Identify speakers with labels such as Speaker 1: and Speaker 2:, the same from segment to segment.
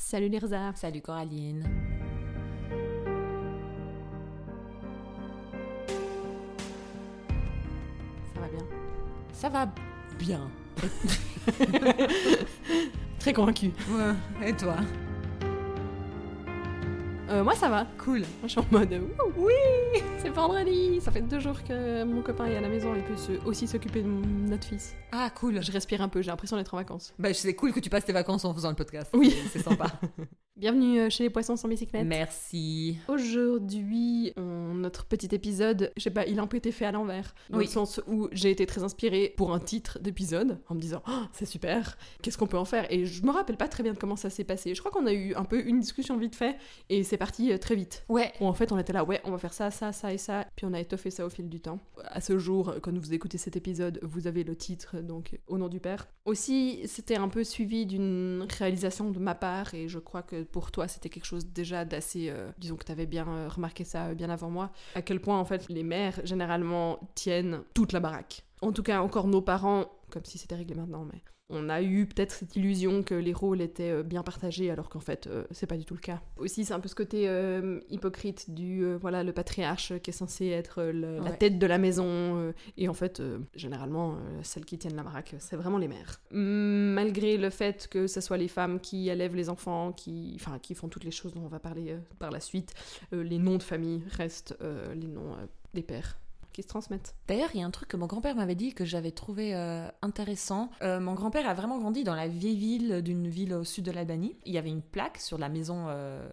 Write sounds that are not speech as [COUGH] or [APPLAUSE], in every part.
Speaker 1: Salut Lirza.
Speaker 2: Salut Coraline.
Speaker 1: Ça va bien?
Speaker 2: Ça va bien. [LAUGHS]
Speaker 1: Très convaincu.
Speaker 2: Ouais. Et toi?
Speaker 1: Euh, moi ça va.
Speaker 2: Cool.
Speaker 1: Moi je suis en mode oui, [LAUGHS] c'est vendredi. Ça fait deux jours que mon copain est à la maison et peut se- aussi s'occuper de notre fils.
Speaker 2: Ah, cool.
Speaker 1: Je respire un peu, j'ai l'impression d'être en vacances.
Speaker 2: Bah, c'est cool que tu passes tes vacances en faisant le podcast.
Speaker 1: Oui.
Speaker 2: C'est sympa. [LAUGHS]
Speaker 1: Bienvenue euh, chez les poissons sans bicyclette.
Speaker 2: Merci.
Speaker 1: Aujourd'hui, on- notre petit épisode, je sais pas, il a un peu été fait à l'envers. Dans
Speaker 2: Oui.
Speaker 1: le sens où j'ai été très inspirée pour un titre d'épisode, en me disant Oh, c'est super, qu'est-ce qu'on peut en faire? Et je me rappelle pas très bien de comment ça s'est passé. Je crois qu'on a eu un peu une discussion vite fait et c'est parti euh, très vite.
Speaker 2: Ouais.
Speaker 1: Où en fait on était là, ouais, on va faire ça, ça, ça et ça. Puis on a étoffé ça au fil du temps. À ce jour, quand vous écoutez cet épisode, vous avez le titre, donc Au nom du Père. Aussi, c'était un peu suivi d'une réalisation de ma part et je crois que pour toi c'était quelque chose déjà d'assez. euh, disons que tu avais bien euh, remarqué ça euh, bien avant moi. À quel point en fait les mères généralement tiennent toute la baraque. En tout cas, encore nos parents, comme si c'était réglé maintenant, mais on a eu peut-être cette illusion que les rôles étaient euh, bien partagés alors qu'en fait euh, c'est pas du tout le cas. Aussi c'est un peu ce côté euh, hypocrite du euh, voilà le patriarche qui est censé être la tête de la maison et en fait généralement celles qui tiennent la baraque c'est vraiment les mères. Malgré le fait que ce soit les femmes qui élèvent les enfants, qui enfin qui font toutes les choses dont on va parler par la suite, les noms de famille restent les noms des pères qui se transmettent.
Speaker 2: D'ailleurs, il y a un truc que mon grand-père m'avait dit que j'avais trouvé euh, intéressant. Euh, mon grand-père a vraiment grandi dans la vieille ville d'une ville au sud de l'Albanie. Il y avait une plaque sur la maison euh,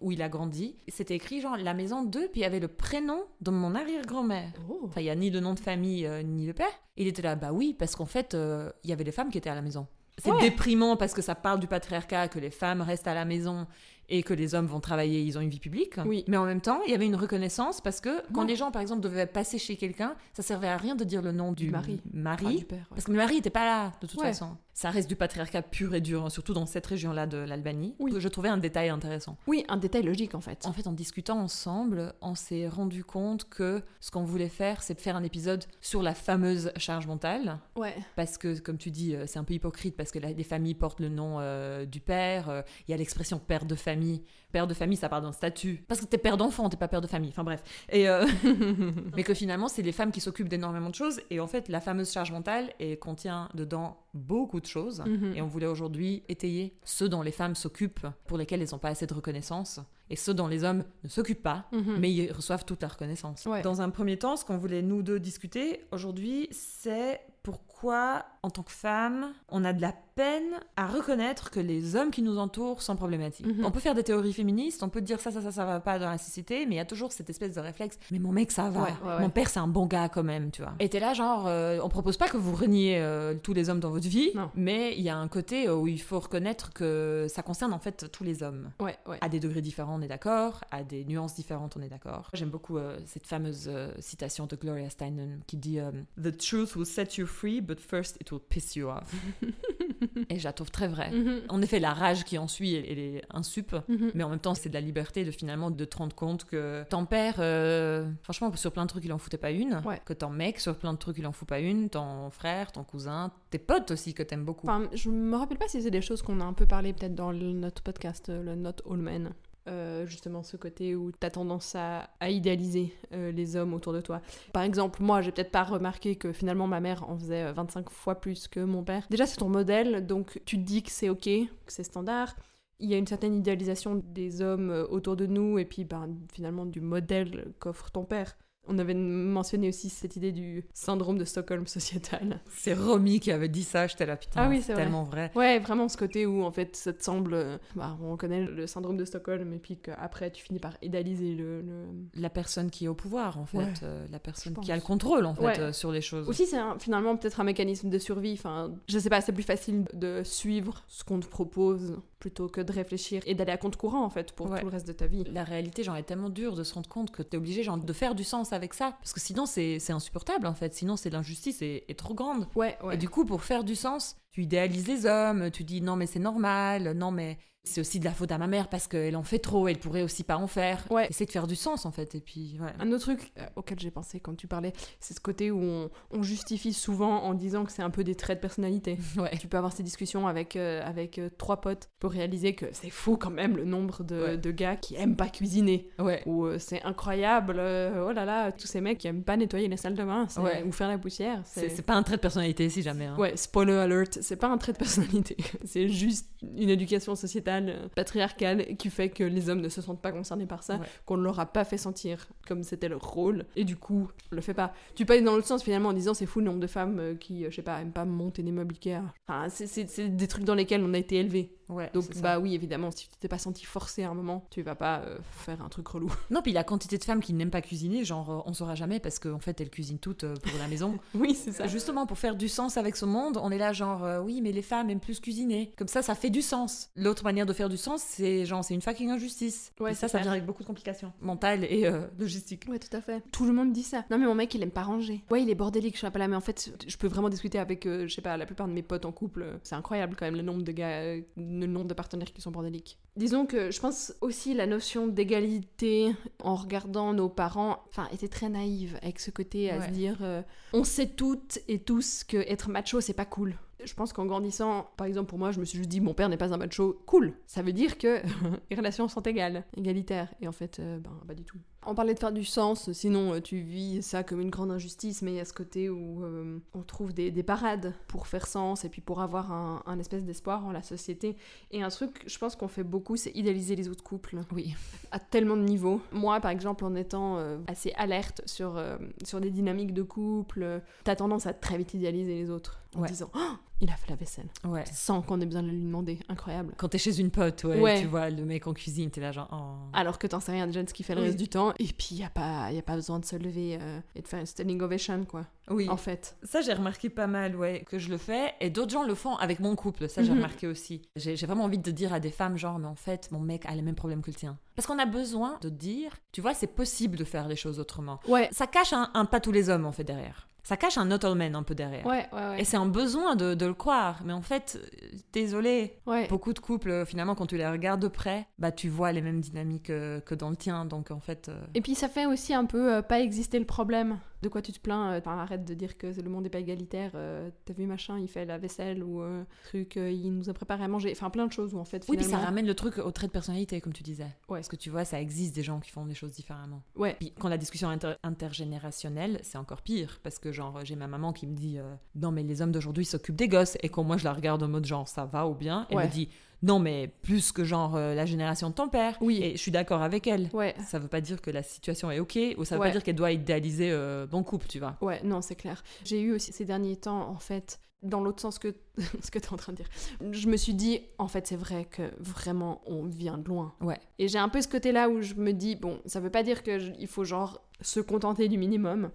Speaker 2: où il a grandi. C'était écrit genre la maison 2, puis il y avait le prénom de mon arrière-grand-mère.
Speaker 1: Oh.
Speaker 2: Enfin, il n'y a ni le nom de famille, ni le père. Il était là, bah oui, parce qu'en fait, il y avait des femmes qui étaient à la maison. C'est
Speaker 1: Ouais.
Speaker 2: déprimant parce que ça parle du patriarcat, que les femmes restent à la maison et que les hommes vont travailler, ils ont une vie publique.
Speaker 1: Oui.
Speaker 2: Mais en même temps, il y avait une reconnaissance parce que quand
Speaker 1: Ouais.
Speaker 2: les gens, par exemple, devaient passer chez quelqu'un, ça servait à rien de dire le nom du,
Speaker 1: Du mari.
Speaker 2: mari,
Speaker 1: Ah, du père, ouais.
Speaker 2: parce que le mari n'était pas là, de toute
Speaker 1: Ouais.
Speaker 2: façon. Ça reste du patriarcat pur et dur, hein, surtout dans cette région-là de l'Albanie.
Speaker 1: Oui.
Speaker 2: Je trouvais un détail intéressant.
Speaker 1: Oui, un détail logique en fait.
Speaker 2: En fait, en discutant ensemble, on s'est rendu compte que ce qu'on voulait faire, c'est de faire un épisode sur la fameuse charge mentale.
Speaker 1: Ouais.
Speaker 2: Parce que, comme tu dis, euh, c'est un peu hypocrite parce que la- les familles portent le nom euh, du père. euh, Il y a l'expression père de famille. Père de famille, ça part d'un statut. Parce que t'es père d'enfant, t'es pas père de famille. Enfin bref. Et, euh, [LAUGHS] mais que finalement, c'est les femmes qui s'occupent d'énormément de choses. Et en fait, la fameuse charge mentale elle contient dedans beaucoup de choses.
Speaker 1: Mhm.
Speaker 2: Et on voulait aujourd'hui étayer ce dont les femmes s'occupent, pour lesquels elles n'ont pas assez de reconnaissance, et ceux dont les hommes ne s'occupent pas,
Speaker 1: Mhm.
Speaker 2: mais ils reçoivent toute la reconnaissance.
Speaker 1: Ouais.
Speaker 2: Dans un premier temps, ce qu'on voulait nous deux discuter aujourd'hui, c'est pourquoi, en tant que femme, on a de la peine à reconnaître que les hommes qui nous entourent sont problématiques.
Speaker 1: Mhm.
Speaker 2: On peut faire des théories féministes, on peut dire ça, ça, ça, ça va pas dans la société, mais il y a toujours cette espèce de réflexe. Mais mon mec, ça va.
Speaker 1: Ouais, ouais, ouais.
Speaker 2: Mon père, c'est un bon gars quand même, tu vois. Et t'es là, genre, euh, on propose pas que vous reniez euh, tous les hommes dans votre vie,
Speaker 1: Non.
Speaker 2: mais il y a un côté où il faut reconnaître que ça concerne en fait tous les hommes.
Speaker 1: Ouais, ouais.
Speaker 2: À des degrés différents, on est d'accord. À des nuances différentes, on est d'accord. J'aime beaucoup euh, cette fameuse euh, citation de Gloria Steinem qui dit euh, The truth will set you free, but first it will piss you off. [LAUGHS] [LAUGHS] Et je la trouve très vraie.
Speaker 1: Mhm.
Speaker 2: En effet, la rage qui en suit, elle, elle est insup.
Speaker 1: Mhm.
Speaker 2: Mais en même temps, c'est de la liberté de finalement de te rendre compte que ton père, euh, franchement, sur plein de trucs, il en foutait pas une.
Speaker 1: Ouais.
Speaker 2: Que ton mec, sur plein de trucs, il en fout pas une. Ton frère, ton cousin, tes potes aussi que t'aimes beaucoup.
Speaker 1: Enfin, je me rappelle pas si c'est des choses qu'on a un peu parlé peut-être dans le- notre podcast, euh, le Not All Men. Euh, justement, ce côté où t'as tendance à, à idéaliser euh, les hommes autour de toi. Par exemple, moi, j'ai peut-être pas remarqué que finalement ma mère en faisait euh, 25 fois plus que mon père. Déjà, c'est ton modèle, donc tu te dis que c'est ok, que c'est standard. Il y a une certaine idéalisation des hommes euh, autour de nous et puis ben, finalement du modèle qu'offre ton père. On avait mentionné aussi cette idée du syndrome de Stockholm sociétal. [LAUGHS]
Speaker 2: C'est Romy qui avait dit ça, j'étais là, putain,
Speaker 1: Ah oui,
Speaker 2: c'est
Speaker 1: vrai.
Speaker 2: tellement vrai.
Speaker 1: Ouais, vraiment ce côté où en fait ça te semble. euh, Bah, on connaît le syndrome de Stockholm et puis qu'après tu finis par idéaliser le. le-
Speaker 2: La personne qui est au pouvoir, en fait,
Speaker 1: Ouais,
Speaker 2: euh, la personne qui a le contrôle, en fait,
Speaker 1: Ouais.
Speaker 2: euh, sur les choses.
Speaker 1: Aussi, c'est finalement peut-être un mécanisme de survie. Enfin, je sais pas, c'est plus facile de suivre ce qu'on te propose plutôt que de réfléchir et d'aller à compte courant en fait pour
Speaker 2: Ouais.
Speaker 1: tout le reste de ta vie.
Speaker 2: La réalité, genre, est tellement dure de se rendre compte que t'es obligé, genre, de faire du sens avec ça. Parce que sinon, c'est insupportable, en fait. Sinon, c'est l'injustice est, est trop grande.
Speaker 1: Ouais, ouais.
Speaker 2: Et du coup, pour faire du sens, tu idéalises les hommes, tu dis non mais c'est normal, non mais c'est aussi de la faute à ma mère parce qu'elle en fait trop, elle pourrait aussi pas en faire.
Speaker 1: Ouais.
Speaker 2: Essayer de faire du sens en fait, et puis ouais.
Speaker 1: Un autre truc euh, auquel j'ai pensé quand tu parlais, c'est ce côté où on, on justifie souvent en disant que c'est un peu des traits de personnalité. [LAUGHS]
Speaker 2: Ouais.
Speaker 1: Tu peux avoir ces discussions avec, euh, avec euh, trois potes pour réaliser que c'est fou quand même le nombre de,
Speaker 2: Ouais.
Speaker 1: de gars qui aiment pas cuisiner.
Speaker 2: Ouais.
Speaker 1: Ou euh, c'est incroyable, oh là là, tous ces mecs qui aiment pas nettoyer les salles de bain ou faire la poussière.
Speaker 2: C'est c'est pas un trait de personnalité si jamais. hein.
Speaker 1: Ouais, spoiler alert, c'est pas un trait de personnalité, [LAUGHS] c'est juste une éducation sociétale euh, patriarcale qui fait que les hommes ne se sentent pas concernés par ça,
Speaker 2: Ouais.
Speaker 1: qu'on ne leur a pas fait sentir comme c'était leur rôle, et du coup, on le fait pas. Tu peux aller dans l'autre sens finalement en disant c'est fou le nombre de femmes euh, qui, euh, je sais pas, aiment pas monter des meubles Ikea. Enfin, c'est des trucs dans lesquels on a été élevés.
Speaker 2: Ouais,
Speaker 1: Donc, bah oui, évidemment, si tu t'es pas senti forcé à un moment, tu vas pas euh, faire un truc relou.
Speaker 2: Non, puis la quantité de femmes qui n'aiment pas cuisiner, genre euh, on saura jamais parce qu'en fait elles cuisinent toutes euh, pour la maison. [LAUGHS]
Speaker 1: oui, c'est ça.
Speaker 2: Justement, pour faire du sens avec ce monde, on est là genre euh, oui, mais les femmes aiment plus cuisiner. Comme ça, ça fait du sens. L'autre manière de faire du sens, c'est genre c'est une fucking injustice.
Speaker 1: Ouais,
Speaker 2: et ça, ça vient avec beaucoup de complications mentales et euh, logistiques.
Speaker 1: Ouais, tout à fait. Tout le monde dit ça. Non, mais mon mec, il aime pas ranger. Ouais, il est bordélique, je suis un peu là, mais en fait, je peux vraiment discuter avec, euh, je sais pas, la plupart de mes potes en couple. C'est incroyable quand même le nombre de gars, euh, le nombre de partenaires qui sont bordéliques. Disons que je pense aussi la notion d'égalité en regardant nos parents, enfin, était très naïve avec ce côté à
Speaker 2: Ouais.
Speaker 1: se dire, euh, on sait toutes et tous que être macho, c'est pas cool. Je pense qu'en grandissant, par exemple pour moi, je me suis juste dit mon père n'est pas un macho, cool. Ça veut dire que [LAUGHS] les relations sont égales, égalitaires. Et en fait, euh, ben pas du tout. On parlait de faire du sens, sinon euh, tu vis ça comme une grande injustice, mais il y a ce côté où euh, on trouve des, des parades pour faire sens et puis pour avoir un, un espèce d'espoir en la société. Et un truc, je pense qu'on fait beaucoup, c'est idéaliser les autres couples
Speaker 2: Oui.
Speaker 1: à tellement de niveaux. Moi, par exemple, en étant euh, assez alerte sur, euh, sur des dynamiques de couple, t'as tendance à très vite idéaliser les autres en
Speaker 2: Ouais.
Speaker 1: disant Oh, il a fait la vaisselle
Speaker 2: Ouais.
Speaker 1: sans qu'on ait besoin de lui demander. Incroyable.
Speaker 2: Quand t'es chez une pote, ouais,
Speaker 1: Ouais.
Speaker 2: tu vois le mec en cuisine, t'es là genre oh.
Speaker 1: Alors que t'en sais rien déjà de ce qu'il fait le
Speaker 2: Oui.
Speaker 1: reste du temps. Et puis, il n'y a, pas- y a pas besoin de se lever euh, et de faire une standing ovation, quoi.
Speaker 2: Oui.
Speaker 1: En fait.
Speaker 2: Ça, j'ai remarqué pas mal, ouais, que je le fais. Et d'autres gens le font avec mon couple. Ça, j'ai
Speaker 1: Mhm.
Speaker 2: remarqué aussi. J'ai j'ai vraiment envie de dire à des femmes, genre, mais en fait, mon mec a les mêmes problèmes que le tien. Parce qu'on a besoin de dire, tu vois, c'est possible de faire les choses autrement.
Speaker 1: Ouais.
Speaker 2: Ça cache un, un pas tous les hommes, en fait, derrière. Ça cache un men un peu derrière.
Speaker 1: Ouais, ouais, ouais.
Speaker 2: Et c'est un besoin de, de le croire. Mais en fait, euh, désolé. Beaucoup de couples, euh, finalement, quand tu les regardes de près, bah, tu vois les mêmes dynamiques euh, que dans le tien. Donc, en fait. euh,
Speaker 1: Et puis ça fait aussi un peu euh, pas exister le problème. De quoi tu te plains euh, enfin, Arrête de dire que le monde n'est pas égalitaire. euh, T'as vu machin, il fait la vaisselle ou euh, truc, euh, il nous a préparé à manger. Enfin plein de choses où en fait
Speaker 2: Oui, puis ça ramène le truc au trait de personnalité, comme tu disais.
Speaker 1: Ouais.
Speaker 2: Parce que tu vois, ça existe des gens qui font des choses différemment.
Speaker 1: Ouais.
Speaker 2: Puis quand la discussion est inter- intergénérationnelle, c'est encore pire. Parce que, genre, j'ai ma maman qui me dit Non, mais les hommes d'aujourd'hui s'occupent des gosses. Et quand moi, je la regarde en mode genre, ça va ou bien, elle
Speaker 1: Ouais.
Speaker 2: me dit Non, mais plus que genre euh, la génération de ton père.
Speaker 1: Oui.
Speaker 2: Et je suis d'accord avec elle.
Speaker 1: Ouais.
Speaker 2: Ça veut pas dire que la situation est ok, ou ça veut
Speaker 1: Ouais.
Speaker 2: pas dire qu'elle doit idéaliser euh, bon couple, tu vois.
Speaker 1: Ouais, non, c'est clair. J'ai eu aussi ces derniers temps, en fait, dans l'autre sens que [LAUGHS] ce que tu es en train de dire. Je me suis dit, en fait, c'est vrai que vraiment, on vient de loin.
Speaker 2: Ouais.
Speaker 1: Et j'ai un peu ce côté-là où je me dis, bon, ça veut pas dire qu'il faut genre se contenter du minimum,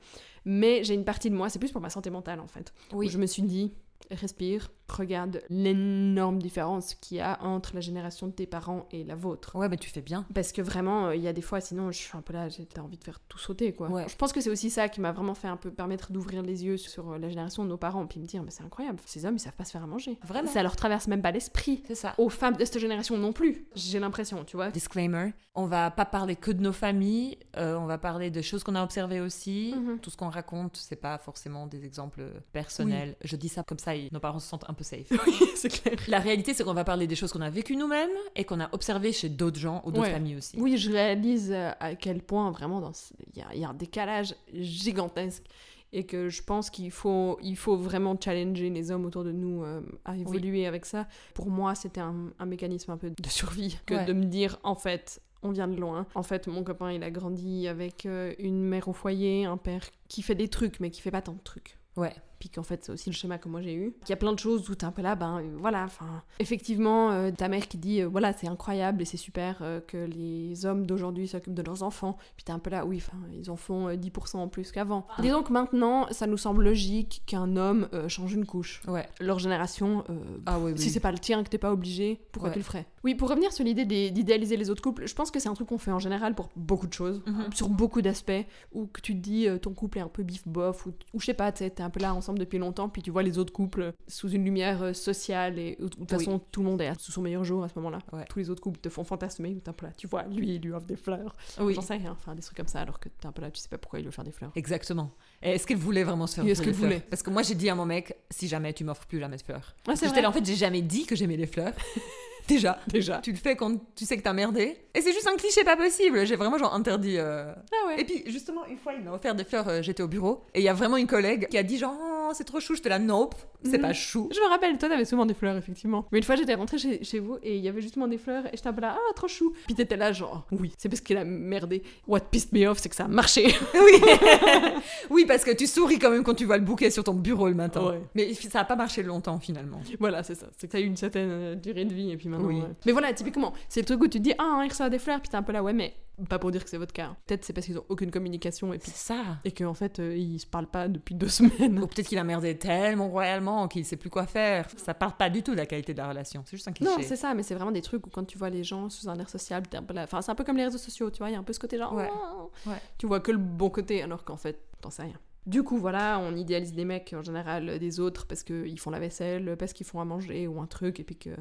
Speaker 1: mais j'ai une partie de moi, c'est plus pour ma santé mentale, en fait. où je me suis dit, respire, regarde l'énorme différence qu'il y a entre la génération de tes parents et la vôtre.
Speaker 2: Ouais, mais tu fais bien.
Speaker 1: Parce que vraiment, euh, il y a des fois, sinon, je suis un peu là, j'ai envie de faire tout sauter, quoi.
Speaker 2: Ouais.
Speaker 1: Je pense que c'est aussi ça qui m'a vraiment fait un peu permettre d'ouvrir les yeux sur euh, la génération de nos parents, puis me dire, mais c'est incroyable, ces hommes, ils savent pas se faire à manger.
Speaker 2: Vraiment.
Speaker 1: Ça leur traverse même pas l'esprit.
Speaker 2: C'est ça.
Speaker 1: Aux femmes de cette génération non plus, j'ai l'impression, tu vois.
Speaker 2: Disclaimer, on va pas parler que de nos familles, euh, on va parler de choses qu'on a observées aussi.
Speaker 1: Mhm.
Speaker 2: Tout ce qu'on raconte, c'est pas forcément des exemples personnels. Je dis ça comme ça, nos parents se sentent un peu safe. [LAUGHS]
Speaker 1: c'est clair.
Speaker 2: La réalité, c'est qu'on va parler des choses qu'on a vécues nous-mêmes et qu'on a observées chez d'autres gens ou d'autres
Speaker 1: Ouais.
Speaker 2: familles aussi.
Speaker 1: Oui, je réalise euh, à quel point vraiment dans il y, a- il y a un décalage gigantesque et que je pense qu'il faut, il faut vraiment challenger les hommes autour de nous euh, à évoluer avec ça. Pour moi, c'était un, un mécanisme un peu de survie que
Speaker 2: Ouais.
Speaker 1: de me dire en fait. On vient de loin. En fait, mon copain, il a grandi avec euh, une mère au foyer, un père qui fait des trucs, mais qui fait pas tant de trucs.
Speaker 2: Ouais.
Speaker 1: Puis qu'en fait, c'est aussi le schéma que moi j'ai eu. Il y a plein de choses où t'es un peu là, ben euh, voilà, enfin. Effectivement, euh, ta mère qui dit, euh, voilà, c'est incroyable et c'est super euh, que les hommes d'aujourd'hui s'occupent de leurs enfants. Puis t'es un peu là, oui, enfin, ils en font euh, 10% en plus qu'avant. Disons que maintenant, ça nous semble logique qu'un homme change une couche.
Speaker 2: Ouais.
Speaker 1: Leur génération,
Speaker 2: Ah oui.
Speaker 1: si c'est pas le tien, que t'es pas obligé, pourquoi
Speaker 2: Ouais.
Speaker 1: tu le ferais? Oui, pour revenir sur l'idée d'idéaliser les autres couples, je pense que c'est un truc qu'on fait en général pour beaucoup de choses,
Speaker 2: Mhm.
Speaker 1: sur beaucoup d'aspects, où que tu te dis ton couple est un peu bif bof, ou, ou je sais pas, t'es un peu là, on ensemble depuis longtemps, puis tu vois les autres couples sous une lumière euh, sociale et de toute
Speaker 2: Oui.
Speaker 1: façon tout le monde est sous son meilleur jour à ce moment-là.
Speaker 2: Ouais.
Speaker 1: Tous les autres couples te font fantasmer, t'es un peu là, tu vois, lui il lui offre des fleurs.
Speaker 2: Oui.
Speaker 1: J'en sais rien, enfin des trucs comme ça, alors que t'es un peu là, tu sais pas pourquoi il veut faire des fleurs.
Speaker 2: Exactement. Est-ce qu'elle voulait vraiment se faire
Speaker 1: est-ce qu'elle voulait
Speaker 2: Parce que moi, j'ai dit à mon mec, si jamais tu m'offres plus jamais de fleurs.
Speaker 1: Ah, c'est
Speaker 2: J'étais
Speaker 1: vrai.
Speaker 2: là, en fait, j'ai jamais dit que j'aimais les fleurs. [LAUGHS] Déjà.
Speaker 1: Déjà.
Speaker 2: Tu le fais quand tu sais que t'as merdé. Et c'est juste un cliché pas possible. J'ai vraiment genre interdit. euh,
Speaker 1: Ah ouais.
Speaker 2: Et puis justement, une fois, il m'a offert des fleurs. euh, J'étais au bureau. Et il y a vraiment une collègue qui a dit genre, oh, c'est trop chou. J'étais là, nope, c'est
Speaker 1: Mhm.
Speaker 2: pas chou.
Speaker 1: Je me rappelle, toi t'avais souvent des fleurs, effectivement. Mais une fois j'étais rentrée chez, chez vous et il y avait justement des fleurs et j'étais là, ah trop chou. Puis t'étais là, genre, oui, c'est parce qu'il a merdé. What pissed me off, c'est que ça a marché. [LAUGHS] [LAUGHS]
Speaker 2: Oui. [LAUGHS] oui, parce que tu souris quand même quand tu vois le bouquet sur ton bureau le matin.
Speaker 1: Ouais.
Speaker 2: Mais ça a pas marché longtemps finalement.
Speaker 1: voilà, c'est ça. C'est que ça a eu une certaine euh, durée de vie et puis maintenant.
Speaker 2: Oui.
Speaker 1: ouais. Mais voilà, typiquement, c'est le truc où tu te dis, ah, il reçoit des fleurs, puis t'es un peu là, ouais, mais pas pour dire que c'est votre cas. Peut-être c'est parce qu'ils ont aucune communication et puis.
Speaker 2: Ça.
Speaker 1: Et qu'en fait, euh, ils se parlent pas depuis deux semaines.
Speaker 2: Ou peut-être qu'il a merdé tellement royalement qu'il sait plus quoi faire. Ça parle pas du tout de la qualité de la relation. C'est juste un cliché.
Speaker 1: Non, c'est ça, mais c'est vraiment des trucs où quand tu vois les gens sous un air social, un peu. Enfin, c'est un peu comme les réseaux sociaux, tu vois, il y a un peu ce côté genre.
Speaker 2: Ouais.
Speaker 1: oh.
Speaker 2: Ouais.
Speaker 1: Tu vois que le bon côté, alors qu'en fait, t'en sais rien. Du coup, voilà, on idéalise les mecs en général euh, des autres parce qu'ils font la vaisselle, parce qu'ils font à manger ou un truc, et puis que,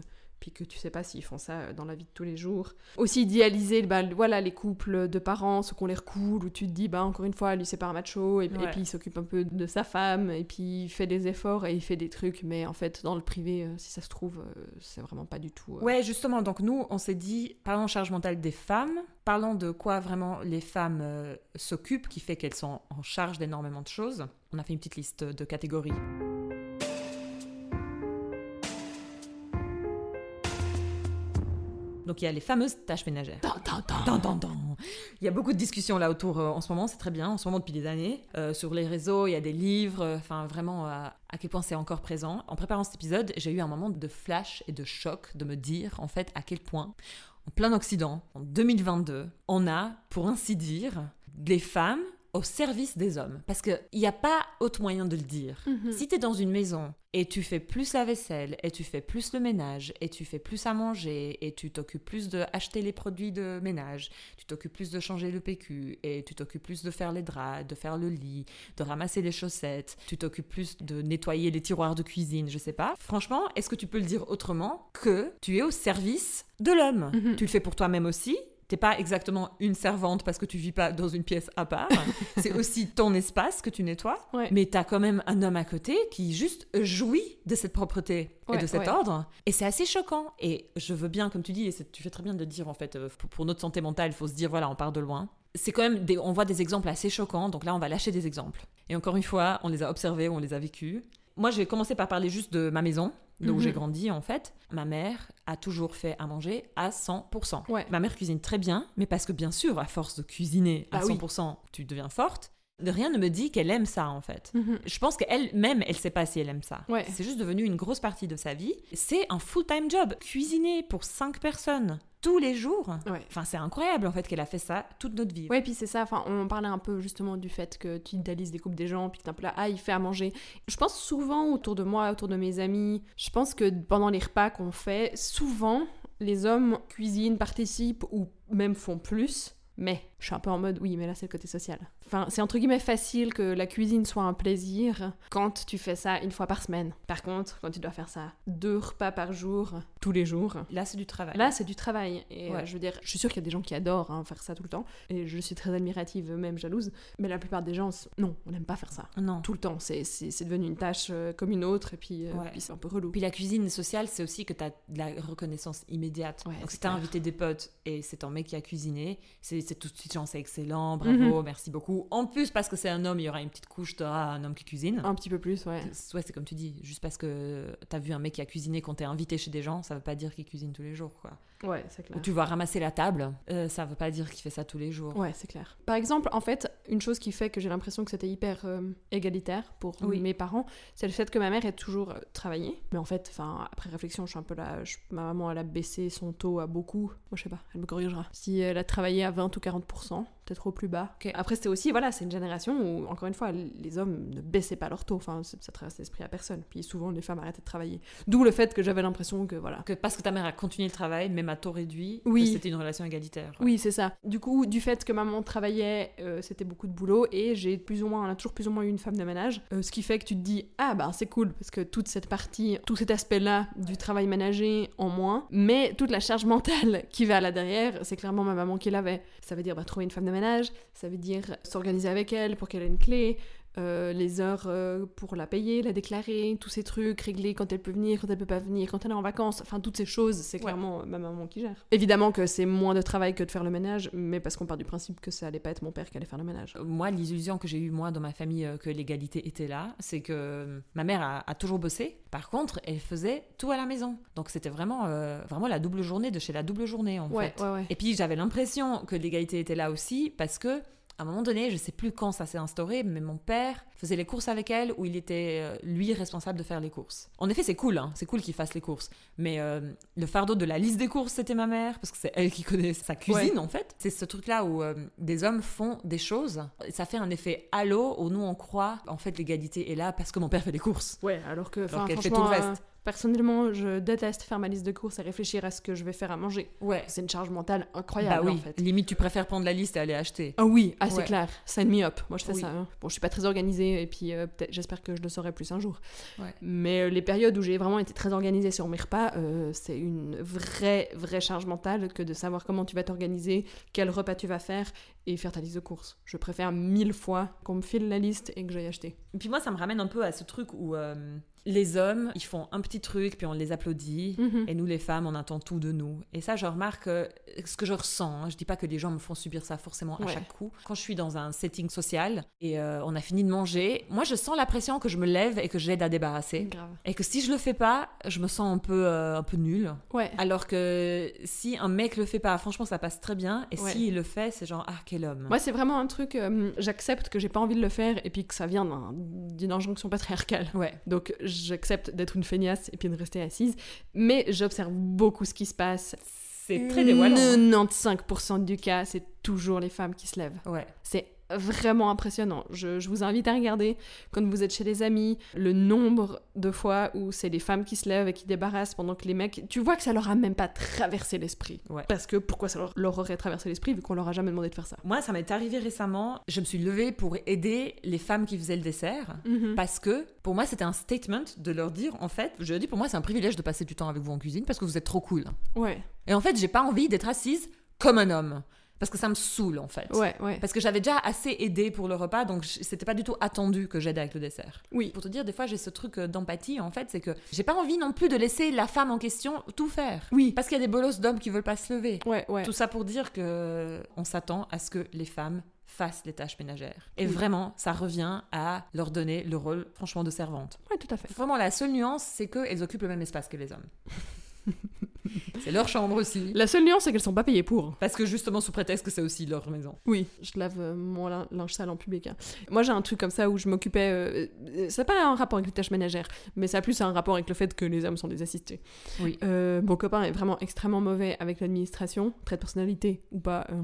Speaker 1: puis que tu sais pas s'ils font ça euh, dans la vie de tous les jours. Aussi idéaliser bah, voilà, les couples de parents, ceux qui ont l'air cool, où tu te dis, bah encore une fois, lui c'est pas un macho, et, puis il s'occupe un peu de sa femme, et puis il fait des efforts et il fait des trucs, mais en fait, dans le privé, euh, si ça se trouve, euh, c'est vraiment pas du tout. euh,
Speaker 2: Ouais, justement, donc nous, on s'est dit, parlons charge mentale des femmes, parlons de quoi vraiment les femmes euh, s'occupent, qui fait qu'elles sont en charge d'énormément de choses. On a fait une petite liste de catégories. Donc il y a les fameuses tâches ménagères. Il y a beaucoup de discussions là autour euh, en ce moment, c'est très bien, en ce moment depuis des années. Euh, sur les réseaux, il y a des livres, enfin vraiment euh, à quel point c'est encore présent. En préparant cet épisode, j'ai eu un moment de flash et de choc de me dire en fait à quel point, en plein Occident, en 2022, on a, pour ainsi dire, des femmes au service des hommes. Parce qu'il n'y a pas autre moyen de le dire.
Speaker 1: Mhm.
Speaker 2: Si tu es dans une maison et tu fais plus la vaisselle, et tu fais plus le ménage, et tu fais plus à manger, et tu t'occupes plus de acheter les produits de ménage, tu t'occupes plus de changer le PQ, et tu t'occupes plus de faire les draps, de faire le lit, de ramasser les chaussettes, tu t'occupes plus de nettoyer les tiroirs de cuisine, je sais pas. Franchement, est-ce que tu peux le dire autrement que tu es au service de l'homme?
Speaker 1: Mhm.
Speaker 2: Tu le fais pour toi-même aussi T'es pas exactement une servante parce que tu vis pas dans une pièce à part. [LAUGHS] C'est aussi ton espace que tu nettoies.
Speaker 1: Ouais.
Speaker 2: Mais t'as quand même un homme à côté qui juste jouit de cette propreté et
Speaker 1: Ouais,
Speaker 2: de cet
Speaker 1: ouais.
Speaker 2: ordre. Et c'est assez choquant. Et je veux bien, comme tu dis, et tu fais très bien de le dire en fait, euh, pour, pour notre santé mentale, il faut se dire voilà, on part de loin. C'est quand même, des, on voit des exemples assez choquants. Donc là, on va lâcher des exemples. Et encore une fois, on les a observés, on les a vécus. Moi, je vais commencer par parler juste de ma maison, de où
Speaker 1: Mhm.
Speaker 2: j'ai grandi en fait. Ma mère a toujours fait à manger à 100%.
Speaker 1: Ouais.
Speaker 2: Ma mère cuisine très bien, mais parce que bien sûr, à force de cuisiner à
Speaker 1: Ah oui.
Speaker 2: 100%, tu deviens forte. Rien ne me dit qu'elle aime ça en fait.
Speaker 1: Mhm.
Speaker 2: Je pense qu'elle-même, elle sait pas si elle aime ça.
Speaker 1: Ouais.
Speaker 2: C'est juste devenu une grosse partie de sa vie. C'est un full-time job. Cuisiner pour cinq personnes tous les jours.
Speaker 1: Ouais.
Speaker 2: Enfin, c'est incroyable en fait qu'elle a fait ça toute notre vie.
Speaker 1: Ouais, puis c'est ça, enfin, on parlait un peu justement du fait que tu idéalises des couples des gens, puis que t'es un peu là, ah, il fait à manger. Je pense souvent autour de moi, autour de mes amis, je pense que pendant les repas qu'on fait, souvent, les hommes cuisinent, participent ou même font plus. Mais je suis un peu en mode, oui, mais là c'est le côté social. Enfin, c'est entre guillemets facile que la cuisine soit un plaisir quand tu fais ça une fois par semaine. Par contre, quand tu dois faire ça deux repas par jour, tous les jours,
Speaker 2: Là, c'est du travail.
Speaker 1: Là, c'est du travail. Et
Speaker 2: Ouais.
Speaker 1: euh, je veux dire, je suis sûre qu'il y a des gens qui adorent hein, faire ça tout le temps. Et je suis très admirative, même jalouse. Mais la plupart des gens, non, on n'aime pas faire ça.
Speaker 2: non.
Speaker 1: Tout le temps. C'est devenu une tâche euh, comme une autre. Et puis, euh,
Speaker 2: Ouais.
Speaker 1: puis c'est un peu relou.
Speaker 2: Puis la cuisine sociale, c'est aussi que tu as de la reconnaissance immédiate.
Speaker 1: Ouais,
Speaker 2: Donc si t'as
Speaker 1: clair.
Speaker 2: invité des potes et c'est ton mec qui a cuisiné, c'est c'est tout de suite genre c'est excellent,
Speaker 1: Mhm.
Speaker 2: bravo, merci beaucoup. En plus, parce que c'est un homme, il y aura une petite couche ah, un homme qui cuisine.
Speaker 1: Un petit peu plus, ouais.
Speaker 2: Ouais, c'est comme tu dis, juste parce que t'as vu un mec qui a cuisiné quand t'es invité chez des gens, ça veut pas dire qu'il cuisine tous les jours, quoi.
Speaker 1: Ouais, c'est clair.
Speaker 2: Tu vas ramasser la table, euh, ça veut pas dire qu'il fait ça tous les jours.
Speaker 1: Ouais, c'est clair. Par exemple, en fait, une chose qui fait que j'ai l'impression que c'était hyper euh, égalitaire pour
Speaker 2: Oui.
Speaker 1: mes parents, c'est le fait que ma mère ait toujours euh, travaillé. Mais en fait, enfin, après réflexion, je suis un peu là. je- ma maman, elle a baissé son taux à beaucoup. Moi, je sais pas, elle me corrigera. Si elle a travaillé à 20 ou 40%, peut-être au plus bas.
Speaker 2: Ok.
Speaker 1: Après, c'était aussi, voilà, c'est une génération où, encore une fois, les hommes ne baissaient pas leur taux. Enfin, ça traverse l'esprit à personne. Puis souvent, les femmes arrêtaient de travailler. D'où le fait que j'avais l'impression que, voilà.
Speaker 2: Que parce que ta mère a continué le travail, même même à taux réduit
Speaker 1: Oui.
Speaker 2: que c'était une relation égalitaire.
Speaker 1: Oui, c'est ça. Du coup, du fait que maman travaillait, euh, c'était beaucoup de boulot et j'ai plus ou moins, on a toujours plus ou moins eu une femme de ménage. Euh, ce qui fait que tu te dis, ah bah c'est cool parce que toute cette partie, tout cet aspect-là du travail ménager en moins, mais toute la charge mentale [LAUGHS] qui va là derrière, c'est clairement ma maman qui l'avait. Ça veut dire bah, trouver une femme de ménage, ça veut dire s'organiser avec elle pour qu'elle ait une clé, euh, les heures euh, pour la payer, la déclarer, tous ces trucs, régler quand elle peut venir, quand elle peut pas venir, quand elle est en vacances, enfin toutes ces choses, c'est
Speaker 2: Ouais.
Speaker 1: clairement ma maman qui gère. Évidemment que c'est moins de travail que de faire le ménage, mais parce qu'on part du principe que ça allait pas être mon père qui allait faire le ménage.
Speaker 2: Moi, l'illusion que j'ai eue, moi, dans ma famille, euh, que l'égalité était là, c'est que euh, ma mère a, a toujours bossé. Par contre, elle faisait tout à la maison. Donc, c'était vraiment, euh, vraiment la double journée de chez la double journée, en
Speaker 1: Ouais,
Speaker 2: fait.
Speaker 1: ouais, ouais.
Speaker 2: Et puis, j'avais l'impression que l'égalité était là aussi parce que, à un moment donné, je sais plus quand ça s'est instauré, mais mon père faisait les courses avec elle ou il était, euh, lui, responsable de faire les courses. En effet, c'est cool, hein, c'est cool qu'il fasse les courses. Mais euh, le fardeau de la liste des courses, c'était ma mère, parce que c'est elle qui connaît sa cuisine, en fait. C'est ce truc-là où euh, des hommes font des choses, et ça fait un effet halo où nous, on croit, en fait, l'égalité est là parce que mon père fait les courses.
Speaker 1: Ouais, alors que, enfin,
Speaker 2: qu'elle fait tout le reste.
Speaker 1: Personnellement, je déteste faire ma liste de courses et réfléchir à ce que je vais faire à manger.
Speaker 2: Ouais.
Speaker 1: C'est une charge mentale incroyable,
Speaker 2: bah oui,
Speaker 1: en fait.
Speaker 2: limite, tu préfères prendre la liste et aller acheter.
Speaker 1: Ah oui, ah, c'est clair. Sign me up. Moi, je fais
Speaker 2: Oui.
Speaker 1: ça. hein. Bon, je suis pas très organisée et puis euh, j'espère que je le saurai plus un jour.
Speaker 2: Ouais.
Speaker 1: Mais euh, les périodes où j'ai vraiment été très organisée sur mes repas, euh, c'est une vraie, vraie charge mentale que de savoir comment tu vas t'organiser, quel repas tu vas faire et faire ta liste de courses. Je préfère mille fois qu'on me file la liste et que j'aille acheter.
Speaker 2: Et puis moi, ça me ramène un peu à ce truc où les hommes, ils font un petit truc, puis on les applaudit.
Speaker 1: Mhm.
Speaker 2: Et nous, les femmes, on attend tout de nous. Et ça, je remarque euh, ce que je ressens. hein. Je dis pas que les gens me font subir ça forcément à
Speaker 1: Ouais.
Speaker 2: chaque coup. Quand je suis dans un setting social et euh, on a fini de manger, moi, je sens la pression que je me lève et que j'aide à débarrasser.
Speaker 1: Grave.
Speaker 2: Et que si je le fais pas, je me sens un peu, euh, un peu nulle.
Speaker 1: Ouais.
Speaker 2: Alors que si un mec le fait pas, franchement, ça passe très bien. Et
Speaker 1: Ouais.
Speaker 2: s'il le fait, c'est genre, ah, quel homme.
Speaker 1: Moi, c'est vraiment un truc, j'accepte que j'ai pas envie de le faire et puis que ça vient d'un- d'une injonction patriarcale.
Speaker 2: Ouais.
Speaker 1: Donc j'accepte d'être une feignasse et puis de rester assise, mais j'observe beaucoup ce qui se passe.
Speaker 2: C'est très dévoilant. hein.
Speaker 1: 95% du cas, c'est toujours les femmes qui se lèvent.
Speaker 2: Ouais.
Speaker 1: C'est vraiment impressionnant. Je, je vous invite à regarder quand vous êtes chez les amis le nombre de fois où c'est les femmes qui se lèvent et qui débarrassent pendant que les mecs, tu vois que ça leur a même pas traversé l'esprit.
Speaker 2: Ouais.
Speaker 1: Parce que pourquoi ça leur, leur aurait traversé l'esprit vu qu'on leur a jamais demandé de faire ça?
Speaker 2: Moi, ça m'est arrivé récemment. Je me suis levée pour aider les femmes qui faisaient le dessert.
Speaker 1: Mhm.
Speaker 2: Parce que pour moi, c'était un statement de leur dire en fait, je dis pour moi, c'est un privilège de passer du temps avec vous en cuisine parce que vous êtes trop cool.
Speaker 1: Ouais,
Speaker 2: Et en fait, j'ai pas envie d'être assise comme un homme parce que ça me saoule en fait.
Speaker 1: ouais, ouais.
Speaker 2: Parce que j'avais déjà assez aidé pour le repas, donc c'était pas du tout attendu que j'aide avec le dessert.
Speaker 1: Oui.
Speaker 2: Pour te dire, des fois, j'ai ce truc euh, d'empathie en fait, c'est que j'ai pas envie non plus de laisser la femme en question tout faire.
Speaker 1: Oui.
Speaker 2: Parce qu'il y a des bolosses d'hommes qui veulent pas se lever.
Speaker 1: Ouais, ouais.
Speaker 2: Tout ça pour dire que on s'attend à ce que les femmes fassent les tâches ménagères. Et
Speaker 1: Oui.
Speaker 2: vraiment, ça revient à leur donner le rôle, franchement, de servante.
Speaker 1: Ouais, tout à fait.
Speaker 2: Vraiment, la seule nuance, c'est qu'elles occupent le même espace que les hommes. C'est leur chambre aussi.
Speaker 1: La seule nuance, c'est qu'elles sont pas payées pour.
Speaker 2: Parce que justement, sous prétexte que c'est aussi leur maison.
Speaker 1: Oui, je lave euh, mon lin- linge sale en public. hein. Moi, j'ai un truc comme ça où je m'occupais. euh, euh, ça n'a pas un rapport avec les tâches ménagères, mais ça a plus un rapport avec le fait que les hommes sont des assistés.
Speaker 2: Oui.
Speaker 1: Euh, mon copain est vraiment extrêmement mauvais avec l'administration, trait de personnalité ou pas, euh,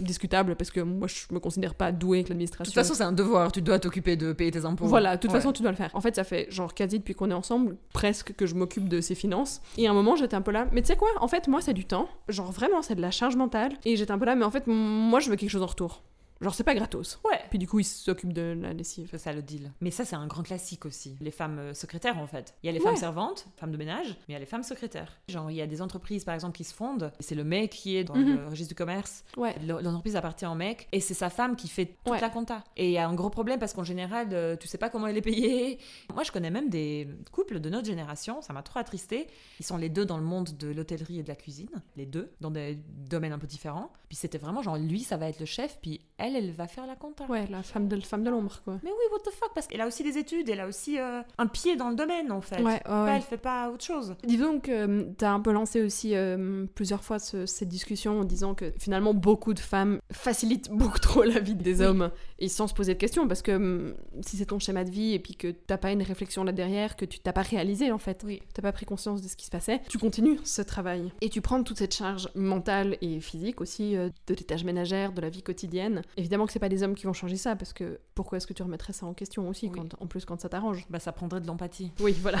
Speaker 1: discutable, parce que moi, je me considère pas douée avec
Speaker 2: De
Speaker 1: l'administration.
Speaker 2: toute façon, c'est un devoir. Tu dois t'occuper de payer tes impôts.
Speaker 1: Voilà, de toute
Speaker 2: Ouais.
Speaker 1: façon, tu dois le faire. En fait, ça fait genre quasi depuis qu'on est ensemble, presque que je m'occupe de ses finances. Et à un moment, j'étais un peu là, mais tu sais quoi, en fait, moi, c'est du temps. Genre vraiment, c'est de la charge mentale. Et j'étais un peu là, mais en fait, moi, je veux quelque chose en retour. Genre, c'est pas gratos.
Speaker 2: Ouais.
Speaker 1: Puis du coup, il s'occupe de la lessive.
Speaker 2: C'est ça le deal. Mais ça, c'est un grand classique aussi. Les femmes euh, secrétaires, en fait. Il y a les femmes servantes, femmes de ménage, mais il y a les femmes secrétaires. Genre, il y a des entreprises, par exemple, qui se fondent. C'est le mec qui est dans
Speaker 1: Mhm.
Speaker 2: le registre du commerce.
Speaker 1: Ouais.
Speaker 2: L'entreprise appartient au mec et c'est sa femme qui fait toute
Speaker 1: Ouais.
Speaker 2: la compta. Et il y a un gros problème parce qu'en général, euh, tu sais pas comment elle est payée. Moi, je connais même des couples de notre génération, ça m'a trop attristé. Ils sont les deux dans le monde de l'hôtellerie et de la cuisine, les deux, dans des domaines un peu différents. Puis c'était vraiment genre, lui, ça va être le chef, puis elle, elle va faire la compta.
Speaker 1: Ouais, la femme de, femme de l'ombre, quoi.
Speaker 2: Mais oui, what the fuck, parce qu'elle a aussi des études, elle a aussi euh, un pied dans le domaine en fait.
Speaker 1: Ouais, ouais, ouais.
Speaker 2: Elle fait pas autre chose.
Speaker 1: Disons que euh, t'as un peu lancé aussi euh, plusieurs fois ce- cette discussion en disant que finalement beaucoup de femmes facilitent beaucoup trop la vie des
Speaker 2: Oui.
Speaker 1: hommes et sans se poser de questions parce que hum, si c'est ton schéma de vie et puis que t'as pas une réflexion là derrière, que tu t'as pas réalisé en fait,
Speaker 2: Oui.
Speaker 1: t'as pas pris conscience de ce qui se passait, tu continues ce travail et tu prends toute cette charge mentale et physique aussi euh, de tes tâches ménagères, de la vie quotidienne. Évidemment que c'est pas les hommes qui vont changer ça parce que pourquoi est-ce que tu remettrais ça en question aussi
Speaker 2: Oui.
Speaker 1: quand, en plus quand ça t'arrange?
Speaker 2: Bah, ça prendrait de l'empathie.
Speaker 1: Oui, voilà.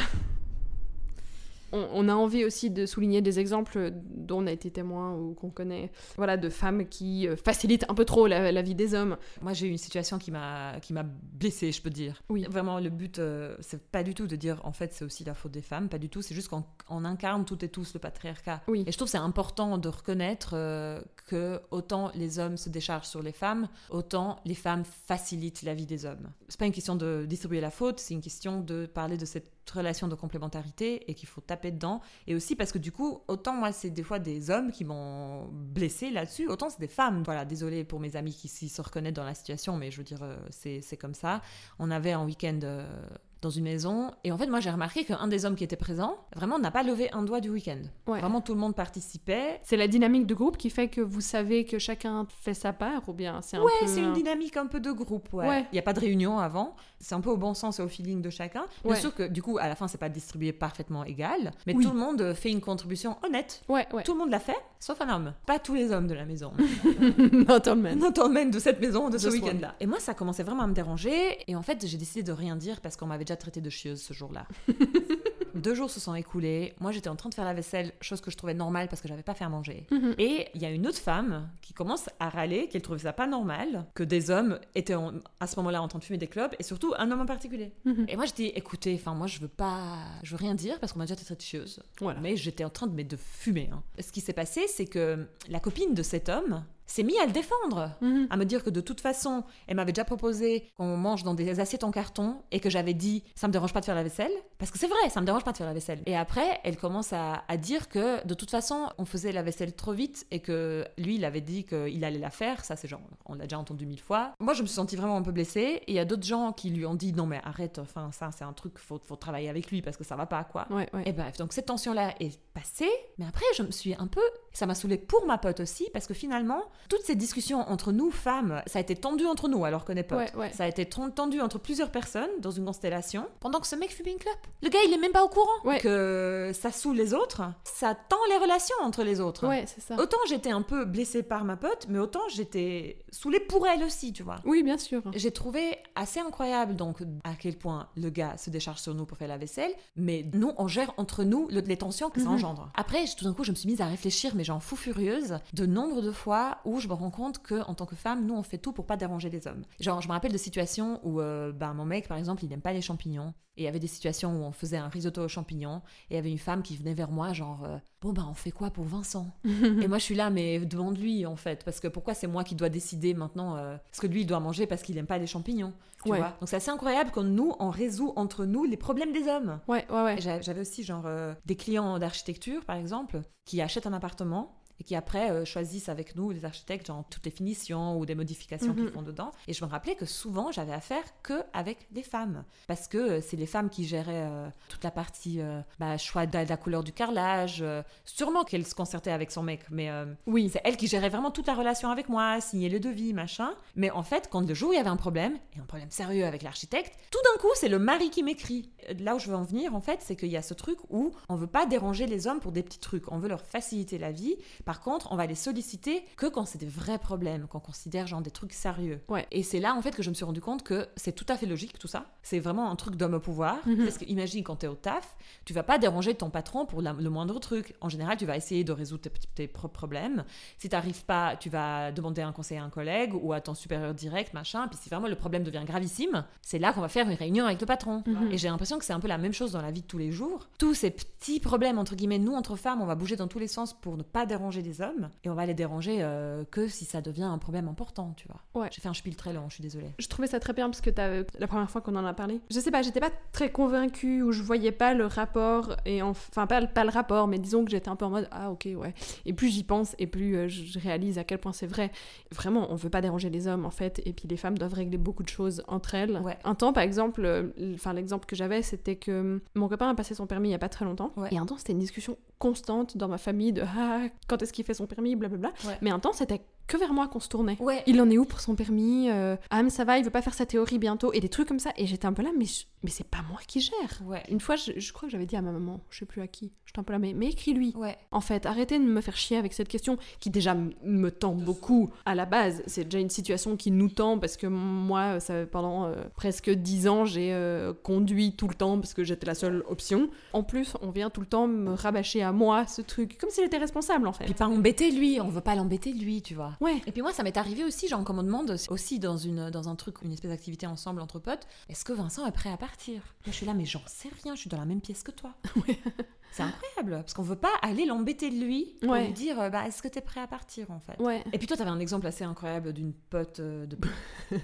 Speaker 1: On, on a envie aussi de souligner des exemples dont on a été témoin ou qu'on connaît, voilà, de femmes qui euh, facilitent un peu trop la, la vie des hommes.
Speaker 2: Moi, j'ai eu une situation qui m'a qui m'a blessée, je peux dire.
Speaker 1: Oui.
Speaker 2: Vraiment, le but, euh, c'est pas du tout de dire en fait c'est aussi la faute des femmes, pas du tout. C'est juste qu'on on incarne toutes et tous le patriarcat.
Speaker 1: Oui.
Speaker 2: Et je trouve que c'est important de reconnaître euh, que autant les hommes se déchargent sur les femmes, autant les femmes facilitent la vie des hommes. C'est pas une question de distribuer la faute, c'est une question de parler de cette relation de complémentarité et qu'il faut taper dedans. Et aussi parce que du coup, autant moi c'est des fois des hommes qui m'ont blessé là-dessus, autant c'est des femmes. Voilà, désolé pour mes amis qui s'y se reconnaissent dans la situation, mais je veux dire, euh, c'est comme ça. On avait un week-end euh, dans une maison et en fait moi j'ai remarqué qu'un des hommes qui était présent vraiment n'a pas levé un doigt du week-end.
Speaker 1: Ouais.
Speaker 2: Vraiment tout le monde participait.
Speaker 1: C'est la dynamique de groupe qui fait que vous savez que chacun fait sa part ou bien c'est un
Speaker 2: Ouais,
Speaker 1: peu...
Speaker 2: c'est une
Speaker 1: un-
Speaker 2: dynamique un peu de groupe, ouais.
Speaker 1: Ouais.
Speaker 2: Il n'y a pas de réunion avant. C'est un peu au bon sens et au feeling de chacun. Bien
Speaker 1: Ouais.
Speaker 2: sûr que du coup, à la fin, c'est pas distribué parfaitement égal, mais
Speaker 1: Oui.
Speaker 2: tout le monde fait une contribution honnête.
Speaker 1: Ouais, ouais.
Speaker 2: Tout le monde l'a fait, sauf un homme. Pas tous les hommes de la maison. [LAUGHS]
Speaker 1: Not all men.
Speaker 2: Not all men de cette maison, de ce
Speaker 1: Just
Speaker 2: week-end-là. Et moi, ça commençait vraiment à me déranger. Et en fait, j'ai décidé de rien dire parce qu'on m'avait déjà traité de chieuse ce jour-là. [LAUGHS] Deux jours se sont écoulés. Moi, j'étais en train de faire la vaisselle, chose que je trouvais normale parce que j'avais pas fait à manger.
Speaker 1: Mhm.
Speaker 2: Et il y a une autre femme qui commence à râler, qu'elle trouvait ça pas normal, que des hommes étaient en- à ce moment-là en train de fumer des clopes, et surtout un homme en particulier.
Speaker 1: Mhm.
Speaker 2: Et moi, je dis, écoutez, enfin, moi, je veux pas, je veux rien dire parce qu'on m'a déjà traité de chieuse.
Speaker 1: Voilà.
Speaker 2: Mais j'étais en train de, mais de fumer. hein. Ce qui s'est passé, c'est que la copine de cet homme s'est mise à le défendre
Speaker 1: Mhm.
Speaker 2: à me dire que de toute façon, elle m'avait déjà proposé qu'on mange dans des assiettes en carton et que j'avais dit ça me dérange pas de faire la vaisselle parce que c'est vrai, ça me dérange pas de faire la vaisselle. Et après, elle commence à, à dire que de toute façon, on faisait la vaisselle trop vite et que lui, il avait dit qu'il allait la faire. Ça, c'est genre, on l'a déjà entendu mille fois. Moi, je me suis sentie vraiment un peu blessée et il y a d'autres gens qui lui ont dit non mais arrête, enfin ça, c'est un truc, faut, faut travailler avec lui parce que ça va pas quoi.
Speaker 1: Ouais, ouais.
Speaker 2: Et bref, donc cette tension-là est mais après je me suis un peu, ça m'a saoulée pour ma pote aussi, parce que finalement, toutes ces discussions entre nous femmes, ça a été tendu entre nous alors qu'on est potes.
Speaker 1: Ouais, ouais.
Speaker 2: Ça a été tendu entre plusieurs personnes dans une constellation, pendant que ce mec fumait une clope. Le gars, il est même pas au courant
Speaker 1: Ouais.
Speaker 2: que ça saoule les autres, ça tend les relations entre les autres.
Speaker 1: Ouais, c'est ça.
Speaker 2: Autant j'étais un peu blessée par ma pote, mais autant j'étais saoulée pour elle aussi, tu vois.
Speaker 1: Oui, bien sûr.
Speaker 2: J'ai trouvé assez incroyable donc à quel point le gars se décharge sur nous pour faire la vaisselle, mais nous on gère entre nous le- les tensions que ça
Speaker 1: Mhm.
Speaker 2: Après, tout d'un coup, je me suis mise à réfléchir, mais j'en fou furieuse, de nombre de fois où je me rends compte que en tant que femme, nous on fait tout pour pas déranger les hommes. Genre, je me rappelle de situations où euh, ben, mon mec, par exemple, il n'aime pas les champignons. Et il y avait des situations où on faisait un risotto aux champignons et il y avait une femme qui venait vers moi, genre, euh, bon, ben on fait quoi pour Vincent? [LAUGHS] Et moi, je suis là, mais demande-lui, en fait. Parce que pourquoi c'est moi qui dois décider maintenant euh, ce que lui, il doit manger parce qu'il n'aime pas les champignons tu
Speaker 1: Ouais.
Speaker 2: vois? Donc, c'est assez incroyable quand nous, on résout entre nous les problèmes des hommes.
Speaker 1: Ouais, ouais, ouais.
Speaker 2: J'avais aussi, genre, euh, des clients d'architecture, par exemple, qui achètent un appartement et qui après euh, choisissent avec nous, les architectes, genre toutes les finitions ou des modifications qu'ils
Speaker 1: Mhm.
Speaker 2: font dedans. Et je me rappelais que souvent, j'avais affaire que avec des femmes. Parce que euh, c'est les femmes qui géraient euh, toute la partie bah, choix de la, couleur du carrelage. sûrement qu'elle se concertait avec son mec, mais
Speaker 1: Oui.
Speaker 2: c'est elle qui gérait vraiment toute la relation avec moi, signer le devis, machin. Mais en fait, quand le jour où il y avait un problème, et un problème sérieux avec l'architecte, tout d'un coup, c'est le mari qui m'écrit. Là où je veux en venir, en fait, c'est qu'il y a ce truc où on veut pas déranger les hommes pour des petits trucs. On veut leur faciliter la vie. Par contre, on va les solliciter que quand c'est des vrais problèmes, qu'on considère genre des trucs sérieux.
Speaker 1: Ouais.
Speaker 2: Et c'est là, en fait, que je me suis rendu compte que c'est tout à fait logique, tout ça. C'est vraiment un truc d'homme au pouvoir.
Speaker 1: Mhm.
Speaker 2: Parce que imagine quand t'es au taf, tu vas pas déranger ton patron pour la- le moindre truc. En général, tu vas essayer de résoudre tes propres problèmes. Si t'arrives pas, tu vas demander un conseil à un collègue ou à ton supérieur direct, machin. Puis si vraiment le problème devient gravissime, c'est là qu'on va faire une réunion avec le patron.
Speaker 1: Mhm.
Speaker 2: Et j'ai l'impression que c'est un peu la même chose dans la vie de tous les jours. Tous ces petits problèmes, entre guillemets, nous, entre femmes, on va bouger dans tous les sens pour ne pas déranger les hommes. Et on va les déranger euh, que si ça devient un problème important, tu vois.
Speaker 1: Ouais.
Speaker 2: J'ai fait un spiel très long, je suis désolée.
Speaker 1: Je trouvais ça très bien parce que la première fois qu'on en a parlé, je sais pas, j'étais pas très convaincue ou je voyais pas le rapport et enfin pas, pas le rapport, mais disons que j'étais un peu en mode ah ok ouais. Et plus j'y pense et plus euh, je réalise à quel point c'est vrai. Vraiment, on veut pas déranger les hommes en fait et puis les femmes doivent régler beaucoup de choses entre elles.
Speaker 2: Ouais.
Speaker 1: Un temps par exemple, euh, enfin l'exemple que j'avais c'était que euh, mon copain a passé son permis il y a pas très longtemps
Speaker 2: Ouais.
Speaker 1: et un temps c'était une discussion constante dans ma famille de ah quand est-ce qu'il fait son permis blablabla.
Speaker 2: Ouais.
Speaker 1: Mais un temps c'était que vers moi qu'on se tournait.
Speaker 2: Ouais.
Speaker 1: Il en est où pour son permis euh, Ah, mais ça va, il veut pas faire sa théorie bientôt. Et des trucs comme ça. Et j'étais un peu là, mais, je- mais c'est pas moi qui gère.
Speaker 2: Ouais.
Speaker 1: Une fois, je, je crois que j'avais dit à ma maman, je sais plus à qui, j'étais un peu là, mais, mais écris-lui.
Speaker 2: Ouais.
Speaker 1: En fait, arrêtez de me faire chier avec cette question qui déjà me tend beaucoup à la base. C'est déjà une situation qui nous tend parce que moi, ça, pendant euh, presque dix ans, j'ai euh, conduit tout le temps parce que j'étais la seule option. En plus, on vient tout le temps me rabâcher à moi ce truc, comme s'il était responsable en fait.
Speaker 2: Puis pas embêter lui, on veut pas l'embêter lui, tu vois.
Speaker 1: Ouais.
Speaker 2: Et puis moi, ça m'est arrivé aussi, genre, qu'on me demande aussi dans, une, dans un truc, une espèce d'activité ensemble entre potes, est-ce que Vincent est prêt à partir? Moi, je suis là, mais j'en sais rien, je suis dans la même pièce que toi. [LAUGHS] C'est incroyable, parce qu'on veut pas aller l'embêter lui pour
Speaker 1: Ouais.
Speaker 2: lui dire, euh, bah, est-ce que t'es prêt à partir, en fait?
Speaker 1: Ouais.
Speaker 2: Et puis toi, t'avais un exemple assez incroyable d'une pote euh, de... [LAUGHS]
Speaker 1: en,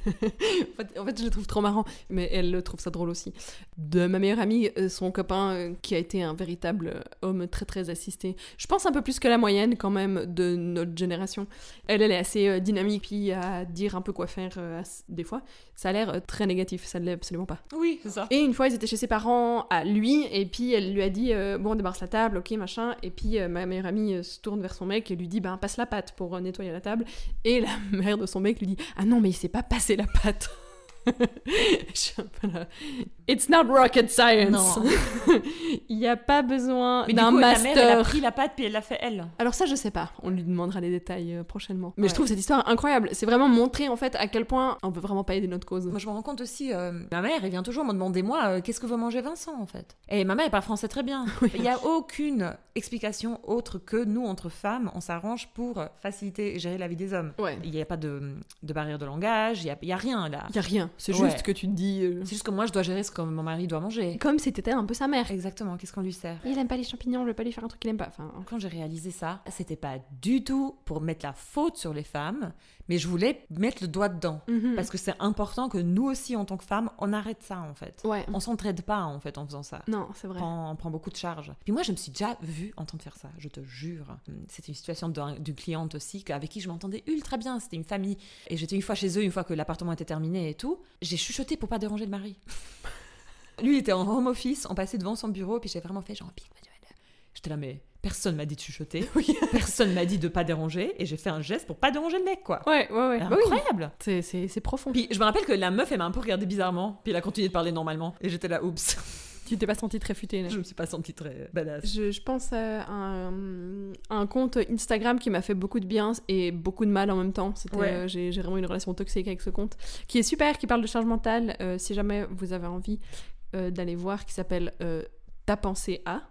Speaker 1: fait, en fait, je le trouve trop marrant, mais elle trouve ça drôle aussi. De ma meilleure amie, euh, son copain, qui a été un véritable homme très très assisté. Je pense un peu plus que la moyenne quand même de notre génération. Elle, elle est assez dynamique, puis à dire un peu quoi faire des fois. Ça a l'air très négatif, ça ne l'est absolument pas.
Speaker 2: Oui, c'est ça.
Speaker 1: Et une fois, ils étaient chez ses parents à lui, et puis elle lui a dit euh, Bon, débarrasse la table, ok, machin. Et puis euh, ma meilleure amie euh, se tourne vers son mec et lui dit Ben, passe la pâte pour euh, nettoyer la table. Et la [LAUGHS] mère de son mec lui dit Ah non, mais il pas passer la pâte. It's not rocket science.
Speaker 2: Non. [LAUGHS]
Speaker 1: il n'y a pas besoin d'un
Speaker 2: ta
Speaker 1: master.
Speaker 2: mère, elle a pris la pâte puis elle l'a fait elle.
Speaker 1: Alors ça, je sais pas. On lui demandera les détails euh, prochainement. Mais
Speaker 2: Ouais.
Speaker 1: je trouve cette histoire incroyable. C'est vraiment montrer en fait à quel point on peut vraiment pas aider notre cause.
Speaker 2: Moi, je me rends compte aussi, euh, ma mère, elle vient toujours me demander, moi, euh, qu'est-ce que veut manger Vincent, en fait? Et ma mère, elle parle français très bien. [LAUGHS] Il n'y a aucune explication autre que nous, entre femmes, on s'arrange pour faciliter et gérer la vie des hommes.
Speaker 1: Ouais.
Speaker 2: Il n'y a pas de, de barrière de langage, il n'y a, il y a rien, là.
Speaker 1: Il y a rien. C'est
Speaker 2: Ouais.
Speaker 1: juste que tu te dis. euh,
Speaker 2: C'est juste que moi, je dois gérer ce que mon mari doit manger.
Speaker 1: Comme si t'étais un peu sa mère.
Speaker 2: Exactement, qu'est-ce qu'on lui sert?
Speaker 1: Il aime pas les champignons, je vais pas lui faire un truc qu'il aime pas. Enfin,
Speaker 2: Quand j'ai réalisé ça, c'était pas du tout pour mettre la faute sur les femmes, mais je voulais mettre le doigt dedans.
Speaker 1: mhm.
Speaker 2: Parce que c'est important que nous aussi, en tant que femmes, on arrête ça, en fait.
Speaker 1: Ouais.
Speaker 2: On s'entraide pas, en fait, en faisant ça.
Speaker 1: Non, c'est vrai.
Speaker 2: prend, on prend beaucoup de charges. Puis moi, je me suis déjà vue en train de faire ça, je te jure. C'était une situation d'un- d'une cliente aussi avec qui je m'entendais ultra bien. C'était une famille. Et j'étais une fois chez eux, une fois que l'appartement était terminé et tout. J'ai chuchoté pour pas déranger le mari. [LAUGHS] Lui, il était en home office, on passait devant son bureau, puis j'ai vraiment fait genre pique. J'étais là, mais personne m'a dit de chuchoter. [LAUGHS] Personne m'a dit de pas déranger. Et j'ai fait un geste pour pas déranger le mec, quoi.
Speaker 1: Ouais, ouais, ouais. Bah oui.
Speaker 2: Incroyable!
Speaker 1: C'est- C'est c'est profond.
Speaker 2: Puis je me rappelle que la meuf, elle m'a un peu regardé bizarrement. Puis elle a continué de parler normalement. Et j'étais là, oups. [LAUGHS]
Speaker 1: Tu t'es pas senti très futé. là.
Speaker 2: Je me suis pas sentie très badass.
Speaker 1: Je, je pense à un, compte Instagram qui m'a fait beaucoup de bien et beaucoup de mal en même temps.
Speaker 2: Ouais.
Speaker 1: euh, j'ai, vraiment une relation toxique avec ce compte, qui est super, qui parle de charge mentale. euh, si jamais vous avez envie euh, d'aller voir, qui s'appelle euh, Ta pensée à.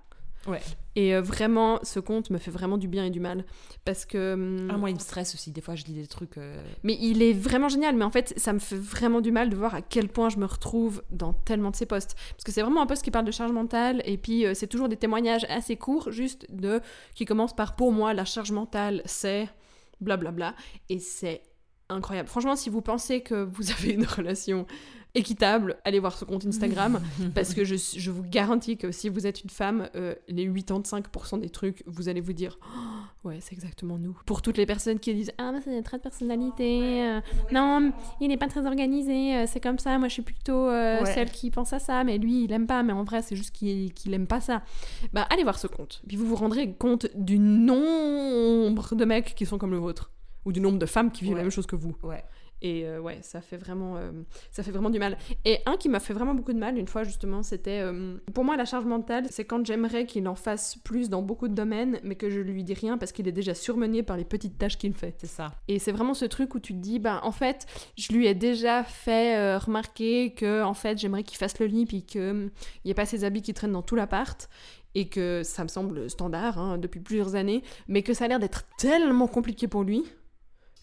Speaker 2: Ouais.
Speaker 1: Et euh, vraiment, ce compte me fait vraiment du bien et du mal. Parce que. hum,
Speaker 2: Ah, moi, il me stresse aussi. Des fois, je lis des trucs. euh,
Speaker 1: Mais il est vraiment génial. Mais en fait, ça me fait vraiment du mal de voir à quel point je me retrouve dans tellement de ces posts. Parce que c'est vraiment un post qui parle de charge mentale. Et puis, euh, c'est toujours des témoignages assez courts, juste de. qui commencent par pour moi, la charge mentale, c'est. blablabla. Et c'est incroyable. Franchement, si vous pensez que vous [LAUGHS] avez une relation équitable, allez voir ce compte Instagram. [LAUGHS] parce que je, je vous garantis que si vous êtes une femme, euh, les 85% des trucs, vous allez vous dire Oh, Ouais, c'est exactement nous. Pour toutes les personnes qui disent Ah, mais c'est une traits de personnalité. euh, non, il n'est pas très organisé. euh, c'est comme ça. Moi, je suis plutôt euh,
Speaker 2: Ouais.
Speaker 1: celle qui pense à ça. Mais lui, il aime pas. Mais en vrai, c'est juste qu'il qu'il aime pas ça. Bah, allez voir ce compte. Puis vous vous rendrez compte du nombre de mecs qui sont comme le vôtre. Ou du nombre de femmes qui vivent
Speaker 2: Ouais.
Speaker 1: la même chose que vous.
Speaker 2: Ouais.
Speaker 1: Et euh, ouais, ça fait vraiment, euh, ça fait vraiment du mal. Et un qui m'a fait vraiment beaucoup de mal une fois justement, c'était euh, pour moi la charge mentale, c'est quand j'aimerais qu'il en fasse plus dans beaucoup de domaines, mais que je lui dis rien parce qu'il est déjà surmené par les petites tâches qu'il fait.
Speaker 2: C'est ça.
Speaker 1: Et c'est vraiment ce truc où tu te dis, ben en fait, je lui ai déjà fait remarquer que en fait j'aimerais qu'il fasse le lit puis qu'il n'y ait pas ses habits qui traînent dans tout l'appart. Et que ça me semble standard hein, depuis plusieurs années, mais que ça a l'air d'être tellement compliqué pour lui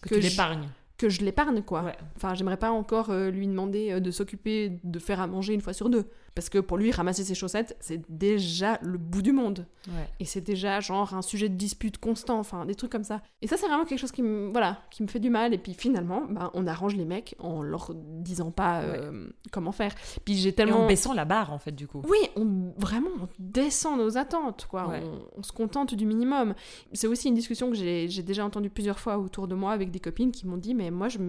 Speaker 2: Que,
Speaker 1: Que
Speaker 2: tu
Speaker 1: je-
Speaker 2: l'épargnes.
Speaker 1: que je l'épargne quoi.
Speaker 2: Ouais.
Speaker 1: Enfin, j'aimerais pas encore euh, lui demander euh, de s'occuper de faire à manger une fois sur deux. Parce que pour lui, ramasser ses chaussettes, c'est déjà le bout du monde.
Speaker 2: Ouais.
Speaker 1: Et c'est déjà genre un sujet de dispute constant, enfin des trucs comme ça. Et ça, c'est vraiment quelque chose qui me, voilà, qui me fait du mal. Et puis finalement, ben, on arrange les mecs en leur disant pas euh, comment faire. Puis j'ai
Speaker 2: Et
Speaker 1: tellement.
Speaker 2: en baissant la barre, en fait, du coup.
Speaker 1: Oui, on, vraiment, on descend nos attentes, quoi.
Speaker 2: Ouais.
Speaker 1: On, on se contente du minimum. C'est aussi une discussion que j'ai déjà entendue plusieurs fois autour de moi avec des copines qui m'ont dit, mais moi, je,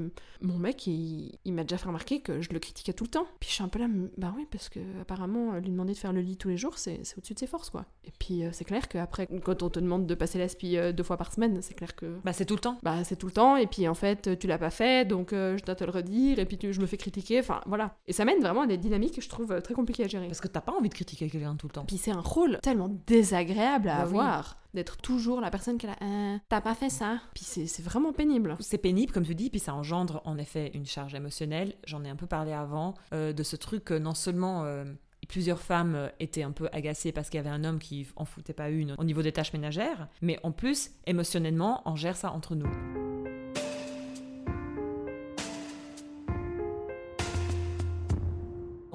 Speaker 1: mon mec, il, il m'a déjà fait remarquer que je le critiquais tout le temps. Puis je suis un peu là, bah oui, parce que apparemment, lui demander de faire le lit tous les jours, c'est au-dessus de ses forces, quoi. Et puis, euh, c'est clair qu'après, quand on te demande de passer l'aspi euh, deux fois par semaine, c'est clair que.
Speaker 2: Bah, c'est tout le temps.
Speaker 1: Bah, c'est tout le temps, et puis en fait, tu l'as pas fait, donc euh, je dois te le redire, et puis tu- je me fais critiquer, enfin voilà. Et ça mène vraiment à des dynamiques que je trouve euh, très compliquées à gérer.
Speaker 2: Parce que t'as pas envie de critiquer quelqu'un tout le temps.
Speaker 1: Puis c'est un rôle tellement désagréable à
Speaker 2: Bah oui.
Speaker 1: avoir, d'être toujours la personne qui là, Euh, t'as pas fait ça. Puis c'est c'est vraiment pénible.
Speaker 2: C'est pénible, comme tu dis, puis ça engendre en effet une charge émotionnelle. J'en ai un peu parlé avant, euh, de ce truc que non seulement euh, plusieurs femmes euh, étaient un peu agacées parce qu'il y avait un homme qui en foutait pas une au niveau des tâches ménagères, mais en plus, émotionnellement, on gère ça entre nous.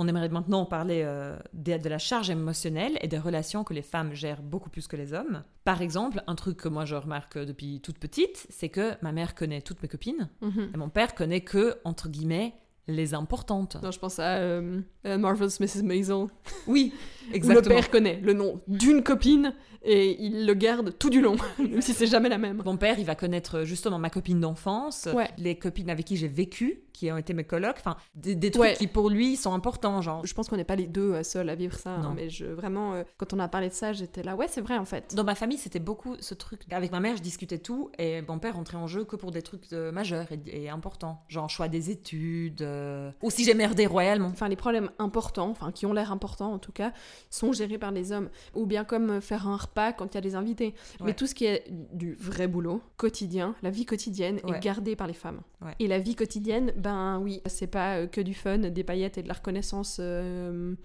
Speaker 2: On aimerait maintenant parler euh, de, de la charge émotionnelle et des relations que les femmes gèrent beaucoup plus que les hommes. Par exemple, un truc que moi je remarque depuis toute petite, c'est que ma mère connaît toutes mes copines
Speaker 1: Mhm.
Speaker 2: et mon père connaît que, entre guillemets, les importantes.
Speaker 1: Non, je pense à euh, euh, Marvelous Mrs. Maisel.
Speaker 2: Oui,
Speaker 1: Où le
Speaker 2: exactement.
Speaker 1: père connaît le nom d'une copine et il le garde tout du long, [LAUGHS] même si c'est jamais la même.
Speaker 2: Mon père, il va connaître justement ma copine d'enfance,
Speaker 1: Ouais.
Speaker 2: les copines avec qui j'ai vécu, qui ont été mes colocs, enfin, des, des trucs
Speaker 1: Ouais.
Speaker 2: qui pour lui sont importants, genre.
Speaker 1: Je pense qu'on n'est pas les deux euh, seuls à vivre ça, hein,
Speaker 2: Non.
Speaker 1: mais je, vraiment, euh, quand on a parlé de ça, j'étais là, ouais, c'est vrai en fait.
Speaker 2: Dans ma famille, c'était beaucoup ce truc. Avec ma mère, je discutais tout et mon père rentrait en jeu que pour des trucs euh, majeurs et, et importants. Genre choix des études. euh, Ou si j'ai merdé royalement.
Speaker 1: Enfin, les problèmes importants, enfin qui ont l'air importants en tout cas, sont gérés par les hommes. Ou bien comme euh, faire un repas quand il y a des invités. Mais tout ce qui est du vrai boulot, quotidien, la vie quotidienne,
Speaker 2: Ouais.
Speaker 1: est gardée par les femmes.
Speaker 2: Ouais.
Speaker 1: Et la vie quotidienne, ben oui, c'est pas euh, que du fun, des paillettes et de la reconnaissance euh,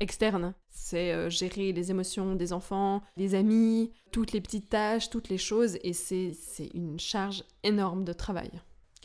Speaker 1: externe. C'est euh, gérer les émotions des enfants, des amis, toutes les petites tâches, toutes les choses. Et c'est une charge énorme de travail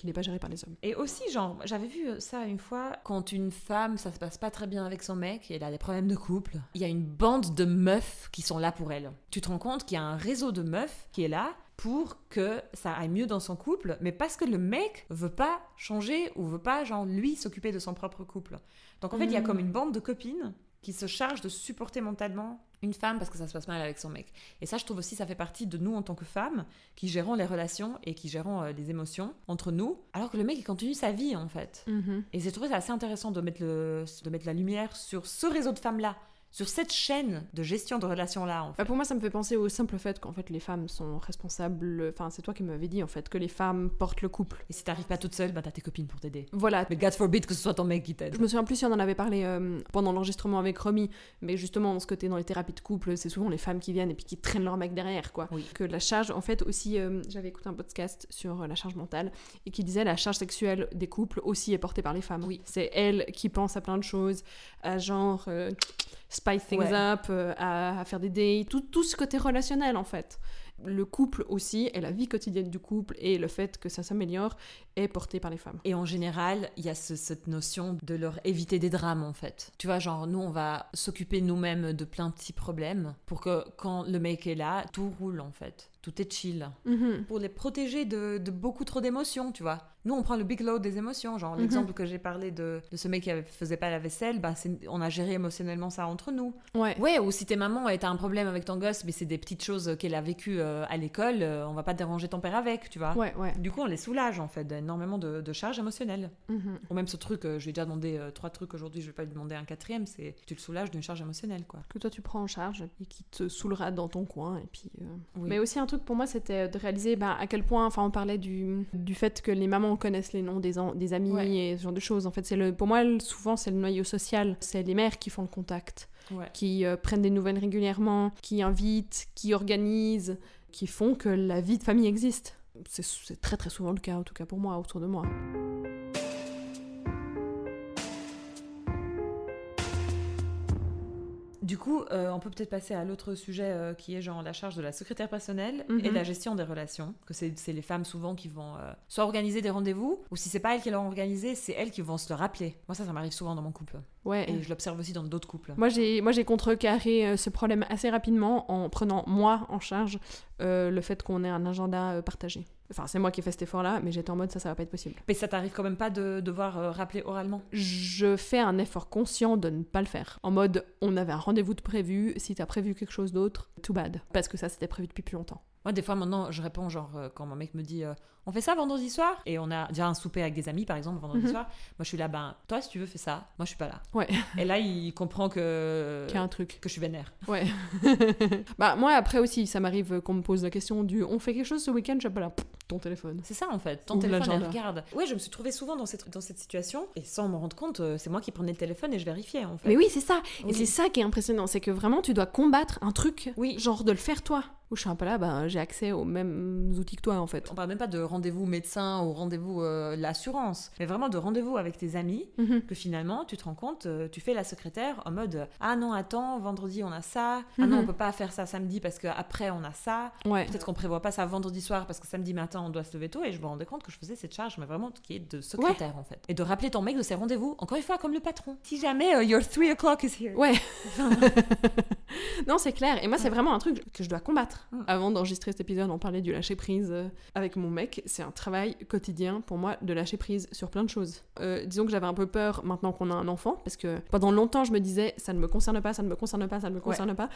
Speaker 1: qui n'est pas gérée par les hommes.
Speaker 2: Et aussi, genre, j'avais vu ça une fois, quand une femme, ça se passe pas très bien avec son mec, et elle a des problèmes de couple, il y a une bande de meufs qui sont là pour elle. Tu te rends compte qu'il y a un réseau de meufs qui est là pour que ça aille mieux dans son couple, mais parce que le mec veut pas changer ou veut pas, genre, lui, s'occuper de son propre couple. Donc en fait, il y a
Speaker 1: Mm.
Speaker 2: comme une bande de copines qui se chargent de supporter mentalement une femme parce que ça se passe mal avec son mec. Et ça, je trouve aussi, ça fait partie de nous en tant que femmes qui gérons les relations et qui gérons euh, les émotions entre nous, alors que le mec, il continue sa vie, en fait. Et j'ai trouvé ça assez intéressant de mettre, le, de mettre la lumière sur ce réseau de femmes-là, sur cette chaîne de gestion de relations-là, en fait.
Speaker 1: Bah, pour moi, ça me fait penser au simple fait qu'en fait, les femmes sont responsables. Enfin, c'est toi qui m'avais dit en fait que les femmes portent le couple.
Speaker 2: Et si t'arrives pas toute seule, bah t'as tes copines pour t'aider.
Speaker 1: Voilà.
Speaker 2: Mais God forbid que ce soit ton mec qui t'aide.
Speaker 1: Je me souviens plus si on en avait parlé euh, pendant l'enregistrement avec Romy, mais justement ce côté dans les thérapies de couple, c'est souvent les femmes qui viennent et puis qui traînent leur mec derrière, quoi.
Speaker 2: Oui.
Speaker 1: Que la charge, en fait aussi, euh, j'avais écouté un podcast sur euh, la charge mentale et qui disait la charge sexuelle des couples aussi est portée par les femmes.
Speaker 2: Oui.
Speaker 1: C'est elles qui pensent à plein de choses, à genre spice things
Speaker 2: Ouais.
Speaker 1: up, euh, à, à faire des dates, tout, tout ce côté relationnel en fait. Le couple aussi, et la vie quotidienne du couple, et le fait que ça s'améliore, est porté par les femmes.
Speaker 2: Et en général, il y a ce- cette notion de leur éviter des drames, en fait. Tu vois, genre, nous, on va s'occuper nous-mêmes de plein de petits problèmes pour que quand le mec est là, tout roule, en fait. Tout est chill.
Speaker 1: Mhm.
Speaker 2: Pour les protéger de, de beaucoup trop d'émotions, tu vois. Nous, on prend le big load des émotions. Genre,
Speaker 1: Mhm.
Speaker 2: l'exemple que j'ai parlé de, de ce mec qui avait- faisait pas la vaisselle, bah, on a géré émotionnellement ça entre nous.
Speaker 1: Ouais.
Speaker 2: Ouais, ou si t'es maman et t'as un problème avec ton gosse, mais c'est des petites choses qu'elle a vécues euh, à l'école, euh, on va pas déranger ton père avec, tu vois.
Speaker 1: Ouais, ouais.
Speaker 2: Du coup, on les soulage en fait d'énormément de, de charges émotionnelles.
Speaker 1: Mhm.
Speaker 2: Ou même ce truc, euh, je lui ai déjà demandé euh, trois trucs aujourd'hui, je vais pas lui demander un quatrième, c'est tu le soulages d'une charge émotionnelle, quoi.
Speaker 1: que toi tu prends en charge et qui te saoulera dans ton coin et puis euh,
Speaker 2: Oui.
Speaker 1: mais aussi un truc pour moi c'était de réaliser bah, à quel point enfin on parlait du, du fait que les mamans connaissent les noms des, des amis
Speaker 2: Ouais.
Speaker 1: et ce genre de choses en fait c'est le pour moi souvent c'est le noyau social c'est les mères qui font le contact
Speaker 2: Ouais.
Speaker 1: qui euh, prennent des nouvelles régulièrement qui invitent qui organisent qui font que la vie de famille existe. C'est très souvent le cas en tout cas pour moi autour de moi
Speaker 2: Du coup, euh, on peut peut-être passer à l'autre sujet euh, qui est genre la charge de la secrétaire personnelle
Speaker 1: Mhm.
Speaker 2: et de la gestion des relations. Que c'est les femmes souvent qui vont euh, soit organiser des rendez-vous, ou si c'est pas elles qui l'ont organisé, c'est elles qui vont se le rappeler. Moi, ça, ça m'arrive souvent dans mon couple.
Speaker 1: ouais
Speaker 2: Et je l'observe aussi dans d'autres couples.
Speaker 1: Moi, j'ai, moi, j'ai contrecarré ce problème assez rapidement en prenant, moi, en charge le fait qu'on ait un agenda partagé. Enfin, c'est moi qui ai fait cet effort-là, mais j'étais en mode ça, ça va pas être possible.
Speaker 2: Mais ça t'arrive quand même pas de devoir euh, rappeler oralement?
Speaker 1: Je fais un effort conscient de ne pas le faire. En mode, on avait un rendez-vous de prévu, si t'as prévu quelque chose d'autre, too bad. Parce que ça, c'était prévu depuis plus longtemps.
Speaker 2: Moi, des fois, maintenant, je réponds, genre, euh, quand mon mec me dit, euh, on fait ça vendredi soir? Et on a déjà un souper avec des amis, par exemple, vendredi
Speaker 1: Mhm.
Speaker 2: soir. Moi, je suis là, ben, toi, si tu veux, fais ça. Moi, je suis pas là.
Speaker 1: Ouais.
Speaker 2: Et là, il comprend que,
Speaker 1: Qu'il y a un truc.
Speaker 2: que je suis vénère.
Speaker 1: Ouais. [LAUGHS] bah, moi, après aussi, ça m'arrive qu'on me pose la question du on fait quelque chose ce week-end, je suis pas là. Pff, Ton téléphone.
Speaker 2: C'est ça, en fait. Ton téléphone, elle regarde. Ouais, je me suis trouvée souvent dans cette, dans cette situation. Et sans m'en rendre compte, euh, c'est moi qui prenais le téléphone et je vérifiais, en fait.
Speaker 1: Mais oui, c'est ça.
Speaker 2: Oui.
Speaker 1: Et c'est ça qui est impressionnant, c'est que vraiment tu dois combattre un truc,
Speaker 2: Oui.
Speaker 1: genre de le faire toi. Ou je suis un peu là, bah, j'ai accès aux mêmes outils que toi en fait.
Speaker 2: On parle même pas de rendez-vous médecin ou rendez-vous euh, l'assurance, mais vraiment de rendez-vous avec tes amis
Speaker 1: Mhm.
Speaker 2: que finalement tu te rends compte, euh, tu fais la secrétaire en mode ah non attends vendredi on a ça, ah non
Speaker 1: Mhm.
Speaker 2: on peut pas faire ça samedi parce qu'après on a ça,
Speaker 1: Ouais.
Speaker 2: peut-être qu'on prévoit pas ça vendredi soir parce que samedi matin on doit se lever tôt et je me rendais compte que je faisais cette charge mais vraiment qui est de secrétaire en fait et de rappeler ton mec de ses rendez-vous encore une fois comme le patron. Si jamais euh, your 3 o'clock is here.
Speaker 1: Ouais. [LAUGHS] non, c'est clair. Et moi, c'est vraiment un truc que je dois combattre.
Speaker 2: Mm.
Speaker 1: Avant d'enregistrer cet épisode, on parlait du lâcher prise euh, avec mon mec. C'est un travail quotidien pour moi de lâcher prise sur plein de choses. Euh, disons que j'avais un peu peur maintenant qu'on a un enfant, parce que pendant longtemps, je me disais ça ne me concerne pas, ça ne me concerne pas, ça ne me concerne pas.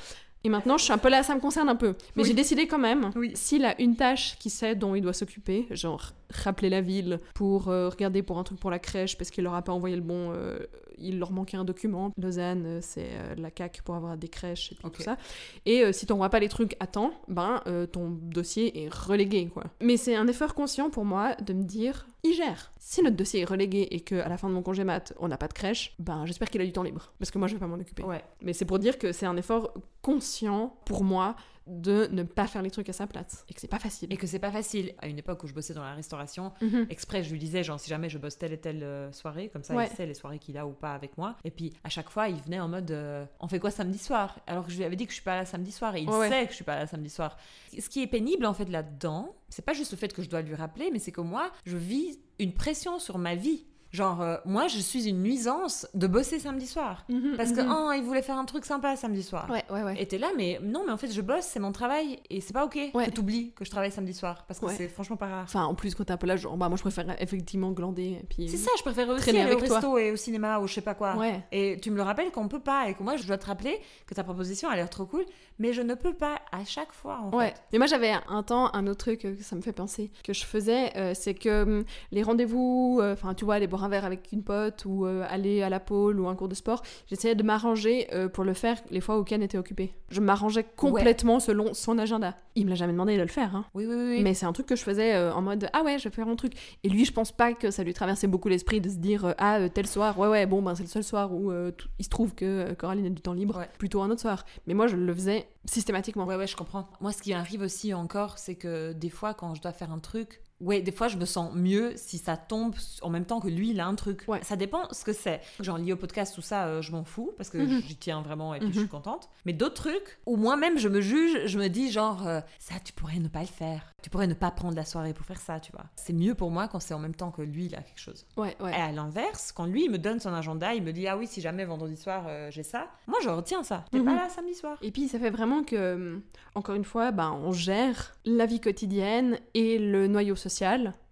Speaker 1: Et maintenant, je suis un peu là, ça me concerne un peu. Mais
Speaker 2: Oui.
Speaker 1: j'ai décidé quand même,
Speaker 2: Oui.
Speaker 1: s'il a une tâche qui sait dont il doit s'occuper, genre rappeler la ville pour euh, regarder pour un truc pour la crèche parce qu'il leur a pas envoyé le bon, euh, il leur manquait un document. Lausanne, euh, c'est euh, la CAC pour avoir des crèches et puis tout ça. Et euh, si t'envoies pas les trucs à temps, ben euh, ton dossier est relégué quoi. Mais c'est un effort conscient pour moi de me dire, il gère. Si notre dossier est relégué et que à la fin de mon congé mat, on n'a pas de crèche, ben j'espère qu'il a du temps libre parce que moi je vais pas m'en occuper.
Speaker 2: Ouais.
Speaker 1: Mais c'est pour dire que c'est un effort conscient pour moi de ne pas faire les trucs à sa place et que c'est pas facile.
Speaker 2: Et que c'est pas facile. À une époque où je bossais dans la restauration,
Speaker 1: Mhm.
Speaker 2: exprès, je lui disais, genre, si jamais je bosse telle et telle euh, soirée, comme ça,
Speaker 1: Ouais.
Speaker 2: il sait les soirées qu'il a ou pas avec moi. Et puis, à chaque fois, il venait en mode, euh, on fait quoi samedi soir? Alors que je lui avais dit que je suis pas là samedi soir, et il
Speaker 1: ouais.
Speaker 2: sait que je suis pas là samedi soir. Ce qui est pénible, en fait, là-dedans, c'est pas juste le fait que je dois lui rappeler, mais c'est que moi, je vis une pression sur ma vie. Genre, euh, moi, je suis une nuisance de bosser samedi soir.
Speaker 1: Mhm,
Speaker 2: Parce que,
Speaker 1: mhm.
Speaker 2: oh, il voulait faire un truc sympa samedi soir.
Speaker 1: Ouais, ouais, ouais.
Speaker 2: Et t'es là, mais non, mais en fait, je bosse, c'est mon travail, et c'est pas ok
Speaker 1: Ouais.
Speaker 2: que t'oublies que je travaille samedi soir, parce que
Speaker 1: Ouais.
Speaker 2: c'est franchement pas rare.
Speaker 1: Enfin, en plus, quand t'es un peu là, genre, bah, moi je préfère effectivement glander. Et puis...
Speaker 2: C'est ça, je préfère aussi aller au
Speaker 1: avec toi.
Speaker 2: resto et au cinéma ou je sais pas quoi.
Speaker 1: Ouais.
Speaker 2: Et tu me le rappelles qu'on peut pas, et que moi, je dois te rappeler que ta proposition a l'air trop cool, mais je ne peux pas à chaque fois, en
Speaker 1: Ouais.
Speaker 2: fait.
Speaker 1: Mais moi j'avais un temps, un autre truc euh, que ça me fait penser, que je faisais, euh, c'est que hum, les rendez-vous, enfin tu vois, aller boire un verre avec une pote ou euh, aller à la pôle ou un cours de sport, j'essayais de m'arranger euh, pour le faire les fois où Ken était occupé. Je m'arrangeais complètement selon son agenda. Il me l'a jamais demandé de le faire, hein.
Speaker 2: Oui, oui, oui.
Speaker 1: Mais c'est un truc que je faisais euh, en mode ah ouais je vais faire mon truc et lui je pense pas que ça lui traversait beaucoup l'esprit de se dire ah tel soir ouais ouais bon ben c'est le seul soir où il se trouve que Coraline a du temps libre
Speaker 2: Ouais.
Speaker 1: plutôt un autre soir mais moi je le faisais systématiquement
Speaker 2: Ouais, ouais, je comprends. Moi, ce qui arrive aussi encore, c'est que des fois, quand je dois faire un truc, ouais, des fois, je me sens mieux si ça tombe en même temps que lui, il a un truc.
Speaker 1: Ouais.
Speaker 2: Ça dépend ce que c'est. Genre, lié au podcast, tout ça, euh, je m'en fous parce que
Speaker 1: Mhm.
Speaker 2: j'y tiens vraiment et puis
Speaker 1: Mhm.
Speaker 2: je suis contente. Mais d'autres trucs où moi-même, je me juge, je me dis, genre, euh, ça, tu pourrais ne pas le faire. Tu pourrais ne pas prendre la soirée pour faire ça, tu vois. C'est mieux pour moi quand c'est en même temps que lui, il a quelque chose.
Speaker 1: ouais ouais
Speaker 2: Et à l'inverse, quand lui, il me donne son agenda, il me dit, ah oui, si jamais vendredi soir, euh, j'ai ça, moi, je retiens ça. T'es
Speaker 1: Mhm.
Speaker 2: pas là samedi soir.
Speaker 1: Et puis ça fait vraiment que, encore une fois, ben, on gère la vie quotidienne et le noyau social,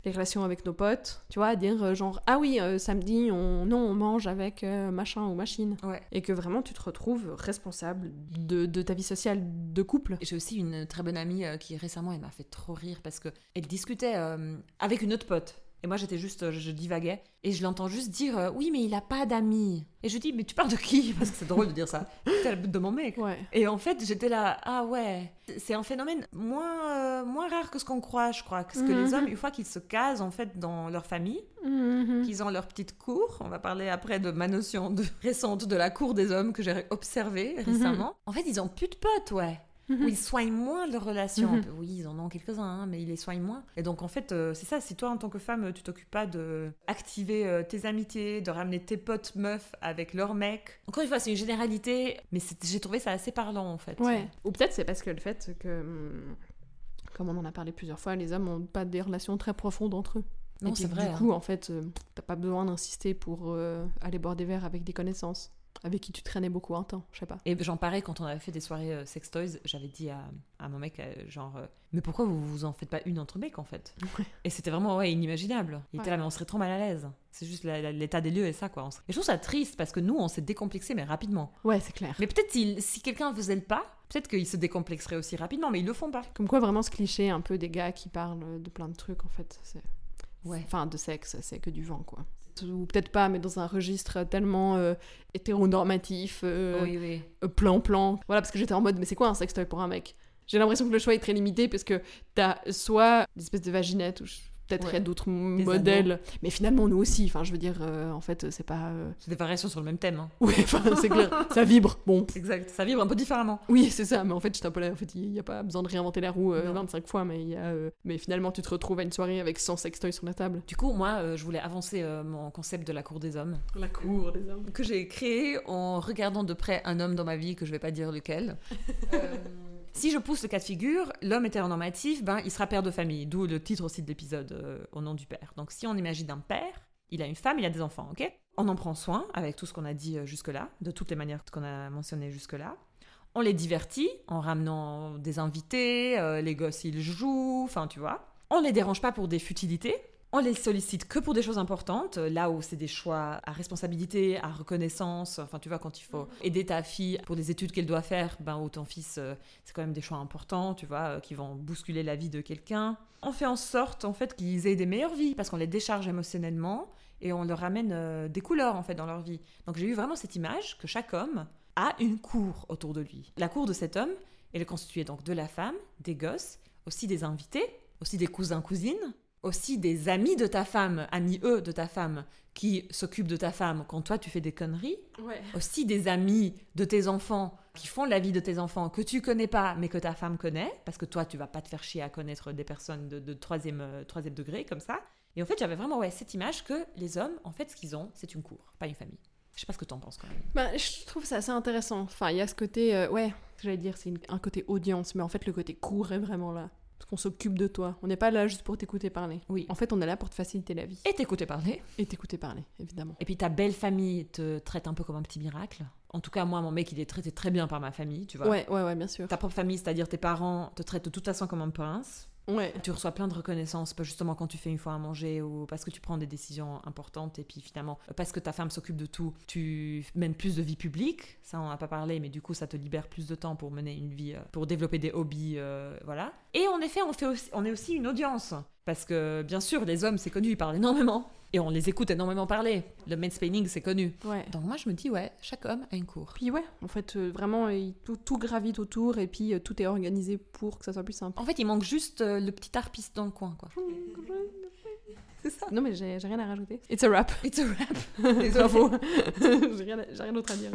Speaker 1: les relations avec nos potes, tu vois, dire euh, genre ah oui euh, samedi on non on mange avec euh, machin ou machine
Speaker 2: Ouais.
Speaker 1: et que vraiment tu te retrouves responsable de, de ta vie sociale de couple.
Speaker 2: J'ai aussi une très bonne amie euh, qui récemment, elle m'a fait trop rire parce que elle discutait avec une autre pote. Et moi, j'étais juste, je divaguais. Et je l'entends juste dire euh, Oui, mais il a pas d'amis. Et je dis Mais tu parles de qui? Parce que c'est drôle de dire ça. [LAUGHS] C'est le but de mon mec.
Speaker 1: Ouais.
Speaker 2: Et en fait, j'étais là Ah ouais. C'est un phénomène moins, euh, moins rare que ce qu'on croit, je crois. Parce que les
Speaker 1: Mhm.
Speaker 2: hommes, une fois qu'ils se casent, en fait, dans leur famille,
Speaker 1: Mhm.
Speaker 2: qu'ils ont leur petite cour. On va parler après de ma notion de [LAUGHS] récente de la cour des hommes que j'ai observée récemment. En fait, ils ont plus de potes, ouais.
Speaker 1: Mhm.
Speaker 2: Où ils soignent moins leurs relations.
Speaker 1: Mhm.
Speaker 2: Oui, ils en ont quelques-uns, hein, mais ils les soignent moins. Et donc, en fait, euh, c'est ça. Si toi, en tant que femme, tu t'occupes pas de activer euh, tes amitiés, de ramener tes potes meufs avec leurs mecs. Encore une fois, c'est une généralité, mais j'ai trouvé ça assez parlant, en fait.
Speaker 1: Ouais. Ou peut-être c'est parce que le fait que, hum, comme on en a parlé plusieurs fois, les hommes ont pas des relations très profondes entre eux.
Speaker 2: Non, c'est vrai.
Speaker 1: Du
Speaker 2: hein.
Speaker 1: coup, en fait, euh, t'as pas besoin d'insister pour euh, aller boire des verres avec des connaissances avec qui tu traînais beaucoup un temps, je sais pas.
Speaker 2: Et j'en parlais quand on avait fait des soirées euh, sex toys, j'avais dit à, à mon mec, euh, genre, euh, mais pourquoi vous vous en faites pas une entre mecs en fait?
Speaker 1: Ouais.
Speaker 2: Et c'était vraiment ouais, inimaginable. Il était là, mais on serait trop mal à l'aise. C'est juste l'état des lieux et ça, quoi. Et je trouve ça triste parce que nous, on s'est décomplexé, mais rapidement.
Speaker 1: Ouais, c'est clair.
Speaker 2: Mais peut-être si, si quelqu'un faisait le pas, peut-être qu'ils se décomplexeraient aussi rapidement, mais ils le font pas.
Speaker 1: Comme quoi, vraiment, ce cliché un peu des gars qui parlent de plein de trucs, en fait, c'est.
Speaker 2: Ouais.
Speaker 1: Enfin, de sexe, c'est que du vent, quoi. Ou peut-être pas, mais dans un registre tellement euh, hétéronormatif, euh,
Speaker 2: oui, oui.
Speaker 1: euh, plan-plan. Voilà, parce que j'étais en mode, mais c'est quoi un sextoy pour un mec? J'ai l'impression que le choix est très limité parce que t'as soit des espèces de vaginettes ou je- peut-être il y a
Speaker 2: Ouais.
Speaker 1: d'autres modèles, mais finalement nous aussi. Enfin, je veux dire, euh, en fait, c'est pas. euh,
Speaker 2: C'est des variations sur le même thème. hein. [LAUGHS]
Speaker 1: Oui, c'est clair, ça vibre. Bon,
Speaker 2: Exact. Ça vibre un peu différemment.
Speaker 1: oui, c'est ça, mais en fait, je un peu là. En fait, il n'y a pas besoin de réinventer la roue euh,
Speaker 2: Non.
Speaker 1: 25 fois, mais, il y a, euh, mais finalement, tu te retrouves à une soirée avec 100 sextoys sur la table.
Speaker 2: Du coup, moi, euh, je voulais avancer euh, mon concept de la cour des hommes.
Speaker 1: La cour des hommes.
Speaker 2: que j'ai créé en regardant de près un homme dans ma vie que je vais pas dire lequel. [LAUGHS] Si je pousse le cas de figure, l'homme hétéronormatif, ben, il sera père de famille, d'où le titre aussi de l'épisode euh, au nom du père. Donc si on imagine un père, il a une femme, il a des enfants, ok? On en prend soin avec tout ce qu'on a dit euh, jusque-là, de toutes les manières qu'on a mentionnées jusque-là. On les divertit en ramenant des invités, euh, les gosses ils jouent, enfin tu vois. On les dérange pas pour des futilités, on les sollicite que pour des choses importantes, euh, là où c'est des choix à responsabilité, à reconnaissance. Enfin, tu vois, quand il faut aider ta fille pour des études qu'elle doit faire, ben, ou ton fils, euh, c'est quand même des choix importants, tu vois, euh, qui vont bousculer la vie de quelqu'un. On fait en sorte, en fait, qu'ils aient des meilleures vies parce qu'on les décharge émotionnellement et on leur ramène des couleurs, en fait, dans leur vie. Donc, j'ai eu vraiment cette image que chaque homme a une cour autour de lui. La cour de cet homme, elle est constituée donc de la femme, des gosses, aussi des invités, aussi des cousins, cousines, aussi des amis de ta femme, amis eux de ta femme, qui s'occupent de ta femme quand toi tu fais des conneries,
Speaker 1: Ouais.
Speaker 2: aussi des amis de tes enfants qui font la vie de tes enfants que tu connais pas mais que ta femme connaît, parce que toi tu vas pas te faire chier à connaître des personnes de, de troisième, euh, troisième degré comme ça. Et en fait j'avais vraiment ouais, cette image que les hommes, en fait ce qu'ils ont, c'est une cour, pas une famille. Je sais pas ce que t'en penses quand même.
Speaker 1: Bah, je trouve ça assez intéressant. Enfin, il y a ce côté, euh, ouais, j'allais dire, c'est un côté audience, mais en fait, le côté court est vraiment là. Parce qu'on s'occupe de toi. On n'est pas là juste pour t'écouter parler.
Speaker 2: Oui.
Speaker 1: En fait, on est là pour te faciliter la vie.
Speaker 2: Et t'écouter parler.
Speaker 1: Et t'écouter parler, évidemment.
Speaker 2: Et puis ta belle famille te traite un peu comme un petit miracle. En tout cas, moi, mon mec, il est traité très bien par ma famille, tu vois.
Speaker 1: Ouais, ouais, ouais, bien sûr.
Speaker 2: Ta propre famille, c'est-à-dire tes parents, te traitent de toute façon comme un prince.
Speaker 1: Ouais.
Speaker 2: Tu reçois plein de reconnaissance, justement quand tu fais une fois à manger ou parce que tu prends des décisions importantes et puis finalement, parce que ta femme s'occupe de tout, tu mènes plus de vie publique. Ça, on n'a pas parlé, mais du coup, ça te libère plus de temps pour mener une vie, euh, pour développer des hobbies, euh, voilà. Et en effet, on, fait on est aussi une audience. Parce que, bien sûr, les hommes, c'est connu, ils parlent énormément. Et on les écoute énormément parler. Le mansplaining, c'est connu.
Speaker 1: Ouais.
Speaker 2: Donc moi, je me dis, ouais, chaque homme a une cour.
Speaker 1: Puis ouais, en fait, euh, vraiment, il- tout, tout gravite autour et puis euh, tout est organisé pour que ça soit plus simple.
Speaker 2: En fait, il manque juste euh, le petit harpiste dans le coin, quoi. [LAUGHS] C'est ça.
Speaker 1: Non, mais j'ai rien à rajouter. It's a rap.
Speaker 2: It's a rap. [LAUGHS]
Speaker 1: Bravo. [LAUGHS] j'ai rien, j'ai rien d'autre à dire.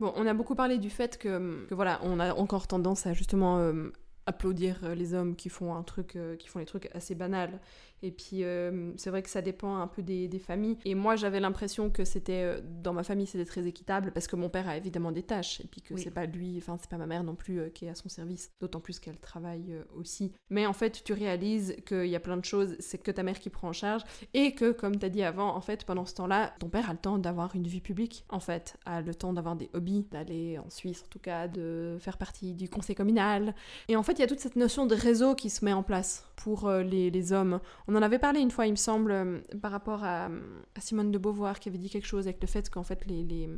Speaker 1: Bon, on a beaucoup parlé du fait que, que voilà, on a encore tendance à justement euh, applaudir euh, les hommes qui font un truc, euh, qui font les trucs assez banals. Et puis euh, c'est vrai que ça dépend un peu des, des familles. Et moi j'avais l'impression que c'était euh, dans ma famille c'était très équitable parce que mon père a évidemment des tâches et puis que
Speaker 2: Oui.
Speaker 1: c'est pas lui, enfin c'est pas ma mère non plus euh, qui est à son service. D'autant plus qu'elle travaille euh, aussi. Mais en fait tu réalises qu'il y a plein de choses, c'est que ta mère qui prend en charge et que comme t'as dit avant, en fait pendant ce temps-là, ton père a le temps d'avoir une vie publique. En fait, a le temps d'avoir des hobbies, d'aller en Suisse en tout cas, de faire partie du conseil communal. Et en fait il y a toute cette notion de réseau qui se met en place pour les, les hommes. On en avait parlé une fois, il me semble, euh, par rapport à, à Simone de Beauvoir qui avait dit quelque chose avec le fait qu'en fait les, les,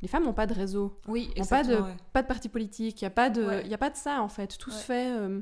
Speaker 1: les femmes n'ont pas de réseau,
Speaker 2: Oui,
Speaker 1: pas de,
Speaker 2: ouais.
Speaker 1: pas de parti politique, il n'y a, pas de-
Speaker 2: Ouais.
Speaker 1: y a pas de ça en fait. Tout se fait. euh,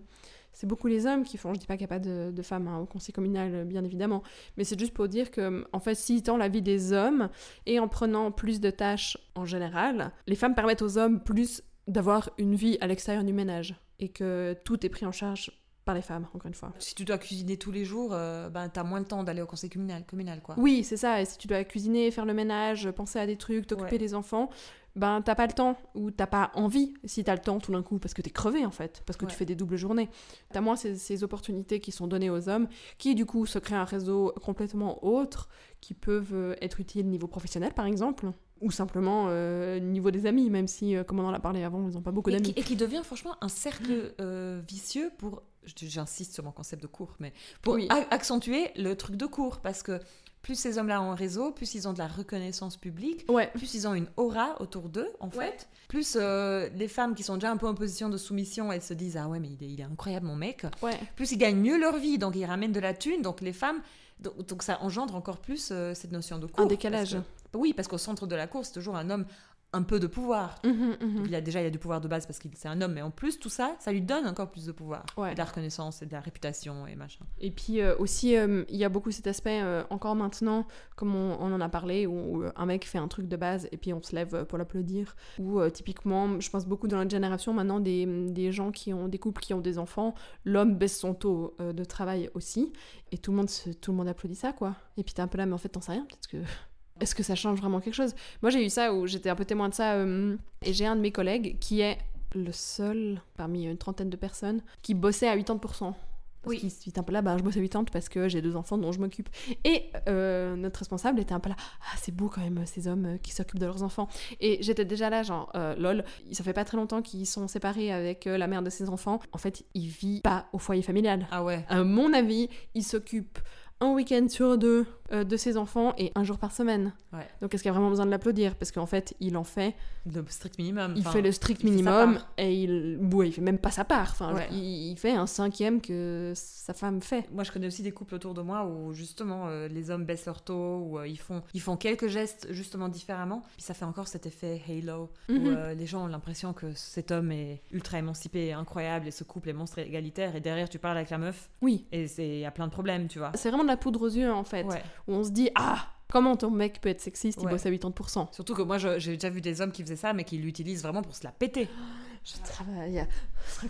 Speaker 1: c'est beaucoup les hommes qui font. Je dis pas qu'il n'y a pas de, de femmes hein, au conseil communal, euh, bien évidemment. Mais c'est juste pour dire que, en fait, si tant la vie des hommes et en prenant plus de tâches en général, les femmes permettent aux hommes plus d'avoir une vie à l'extérieur du ménage et que tout est pris en charge par les femmes, encore une fois.
Speaker 2: Si tu dois cuisiner tous les jours, euh, ben, t'as moins de temps d'aller au conseil communal, communal quoi.
Speaker 1: Oui, c'est ça. Et si tu dois cuisiner, faire le ménage, penser à des trucs, t'occuper
Speaker 2: Ouais.
Speaker 1: des enfants, ben t'as pas le temps ou t'as pas envie si t'as le temps tout d'un coup parce que t'es crevé en fait, parce que
Speaker 2: Ouais.
Speaker 1: tu fais des doubles journées. T'as moins ces, ces opportunités qui sont données aux hommes qui du coup se créent un réseau complètement autre qui peuvent euh, être utiles niveau professionnel par exemple ou simplement euh, niveau des amis même si euh, comme on en a parlé avant ils ont pas beaucoup d'amis.
Speaker 2: et qui devient franchement un cercle euh, vicieux pour, j'insiste sur mon concept de cours, mais pour
Speaker 1: Oui.
Speaker 2: accentuer le truc de cours, parce que plus ces hommes-là ont un réseau, plus ils ont de la reconnaissance publique,
Speaker 1: Ouais.
Speaker 2: plus ils ont une aura autour d'eux, en
Speaker 1: Ouais.
Speaker 2: fait. Plus euh, les femmes qui sont déjà un peu en position de soumission, elles se disent Ah ouais, mais il est, il est incroyable, mon mec.
Speaker 1: Ouais.
Speaker 2: Plus ils gagnent mieux leur vie, donc ils ramènent de la thune. Donc les femmes Donc, donc ça engendre encore plus euh, cette notion de course.
Speaker 1: Un décalage.
Speaker 2: parce que- oui, parce qu'au centre de la course, c'est toujours un homme un peu de pouvoir.
Speaker 1: Mhm.
Speaker 2: Donc il a déjà il a du pouvoir de base parce qu'il c'est un homme, mais en plus tout ça, ça lui donne encore plus de pouvoir,
Speaker 1: Ouais.
Speaker 2: Et de la reconnaissance et de la réputation et machin.
Speaker 1: Et puis euh, aussi, euh, il y a beaucoup cet aspect, euh, encore maintenant, comme on, on en a parlé, où, où, un mec fait un truc de base et puis on se lève pour l'applaudir. Ou typiquement, je pense beaucoup dans notre génération maintenant, des, des gens qui ont des couples qui ont des enfants, l'homme baisse son taux de travail aussi. Et tout le, monde se- tout le monde applaudit ça, quoi. Et puis t'es un peu là, mais en fait, t'en sais rien, peut-être que. Est-ce que ça change vraiment quelque chose? Moi, j'ai eu ça où j'étais un peu témoin de ça. euh, et j'ai un de mes collègues qui est le seul parmi une trentaine de personnes qui bossait à 80%. Parce
Speaker 2: Oui.
Speaker 1: qu'il se dit un peu là, bah, je bosse à 80 parce que j'ai deux enfants dont je m'occupe. Et euh, notre responsable était un peu là, ah, c'est beau quand même ces hommes euh, qui s'occupent de leurs enfants. Et j'étais déjà là, genre, euh, lol, ça fait pas très longtemps qu'ils sont séparés avec la mère de ses enfants. En fait, il vit pas au foyer familial.
Speaker 2: Ah ouais.
Speaker 1: À mon avis, il s'occupe un week-end sur deux euh, de ses enfants et un jour par semaine.
Speaker 2: Ouais.
Speaker 1: Donc est-ce qu'il y a vraiment besoin de l'applaudir? Parce qu'en fait, il en fait,
Speaker 2: Le strict minimum.
Speaker 1: il fait le strict minimum et il, ouais, il fait même pas sa part. Enfin,
Speaker 2: Ouais.
Speaker 1: il, il fait un cinquième que sa femme fait.
Speaker 2: Moi, je connais aussi des couples autour de moi où justement euh, les hommes baissent leur taux, ou euh, ils, font, ils font quelques gestes justement différemment. Puis ça fait encore cet effet halo où
Speaker 1: Mhm.
Speaker 2: les gens ont l'impression que cet homme est ultra émancipé et incroyable et ce couple est monstre égalitaire. Et derrière, tu parles avec la meuf
Speaker 1: Oui,
Speaker 2: et c'est- il y a plein de problèmes, tu vois.
Speaker 1: c'est vraiment de la poudre aux yeux en fait.
Speaker 2: Ouais.
Speaker 1: Où on se dit ah comment ton mec peut être sexiste, il
Speaker 2: Ouais.
Speaker 1: bosse à 80%.
Speaker 2: Surtout que moi, j'ai déjà vu des hommes qui faisaient ça, mais qui l'utilisent vraiment pour se la péter. [GASPS]
Speaker 1: Je travaille à 50%.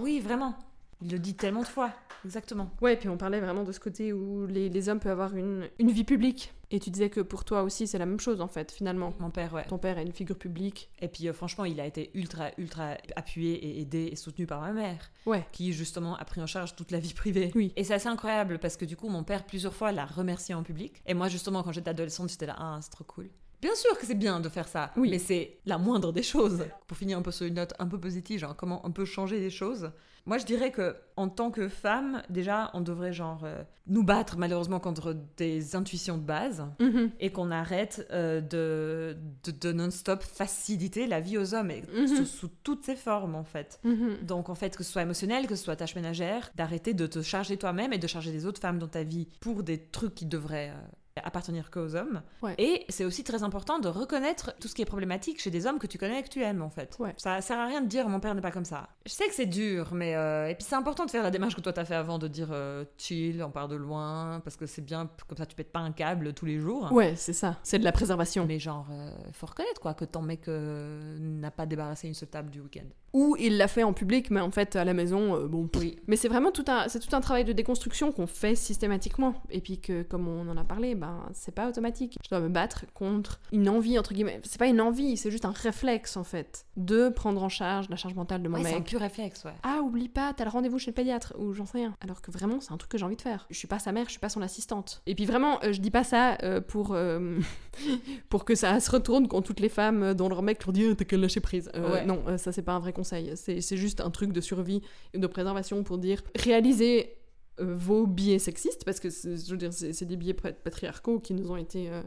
Speaker 2: Oui, vraiment. Il le dit tellement de fois. Exactement.
Speaker 1: Ouais, puis on parlait vraiment de ce côté où les, les hommes peuvent avoir une, une vie publique. Et tu disais que pour toi aussi c'est la même chose en fait finalement.
Speaker 2: Mon père, ouais.
Speaker 1: Ton père est une figure publique.
Speaker 2: Et puis euh, franchement, il a été ultra, ultra appuyé et aidé et soutenu par ma mère,
Speaker 1: Ouais.
Speaker 2: qui justement a pris en charge toute la vie privée.
Speaker 1: Oui.
Speaker 2: Et c'est assez incroyable parce que du coup, mon père plusieurs fois l'a remercié en public. Et moi, justement, quand j'étais adolescente, j'étais là, ah, c'est trop cool. Bien sûr que c'est bien de faire ça,
Speaker 1: Oui.
Speaker 2: mais c'est la moindre des choses. Pour finir un peu sur une note un peu positive, genre comment on peut changer les choses. Moi, je dirais que en tant que femme, déjà, on devrait genre euh, nous battre malheureusement contre des intuitions de base
Speaker 1: Mhm.
Speaker 2: et qu'on arrête euh, de, de, de non-stop faciliter la vie aux hommes et
Speaker 1: Mhm.
Speaker 2: sous, sous toutes ses formes en fait.
Speaker 1: Mhm.
Speaker 2: Donc en fait que ce soit émotionnel, que ce soit tâche ménagère, d'arrêter de te charger toi-même et de charger les autres femmes dans ta vie pour des trucs qui devraient euh, appartenir qu'aux hommes.
Speaker 1: Ouais.
Speaker 2: Et c'est aussi très important de reconnaître tout ce qui est problématique chez des hommes que tu connais et que tu aimes en fait.
Speaker 1: Ouais.
Speaker 2: Ça sert à rien de dire mon père n'est pas comme ça. Je sais que c'est dur, mais euh, et puis c'est important de faire la démarche que toi t'as fait avant de dire euh, chill, on part de loin parce que c'est bien comme ça tu pètes pas un câble tous les jours.
Speaker 1: Ouais, c'est ça. C'est de la préservation.
Speaker 2: Mais genre, euh, faut reconnaître quoi que ton mec euh, n'a pas débarrassé une seule table du week-end.
Speaker 1: Ou il l'a fait en public, mais en fait à la maison, euh, bon.
Speaker 2: Oui.
Speaker 1: Mais c'est vraiment tout un, c'est tout un travail de déconstruction qu'on fait systématiquement. Et puis que, comme on en a parlé, ben c'est pas automatique. Je dois me battre contre une envie entre guillemets. C'est pas une envie, c'est juste un réflexe en fait de prendre en charge la charge mentale de mon
Speaker 2: Ouais, c'est un
Speaker 1: mec.
Speaker 2: pur réflexe, ouais.
Speaker 1: Ah, oublie pas, t'as le rendez-vous chez le pédiatre, ou j'en sais rien. Alors que vraiment, c'est un truc que j'ai envie de faire. Je suis pas sa mère, je suis pas son assistante. Et puis vraiment, euh, je dis pas ça euh, pour, euh, [LAUGHS] pour que ça se retourne contre toutes les femmes dont leur mec leur dit Euh, t'as qu'à lâcher prise.
Speaker 2: Ouais.
Speaker 1: Non, ça c'est pas un vrai conseil. C'est juste un truc de survie et de préservation pour dire réalisez euh, vos biais sexistes, parce que c'est- je veux dire, c'est des biais pat- patriarcaux qui nous ont été. euh,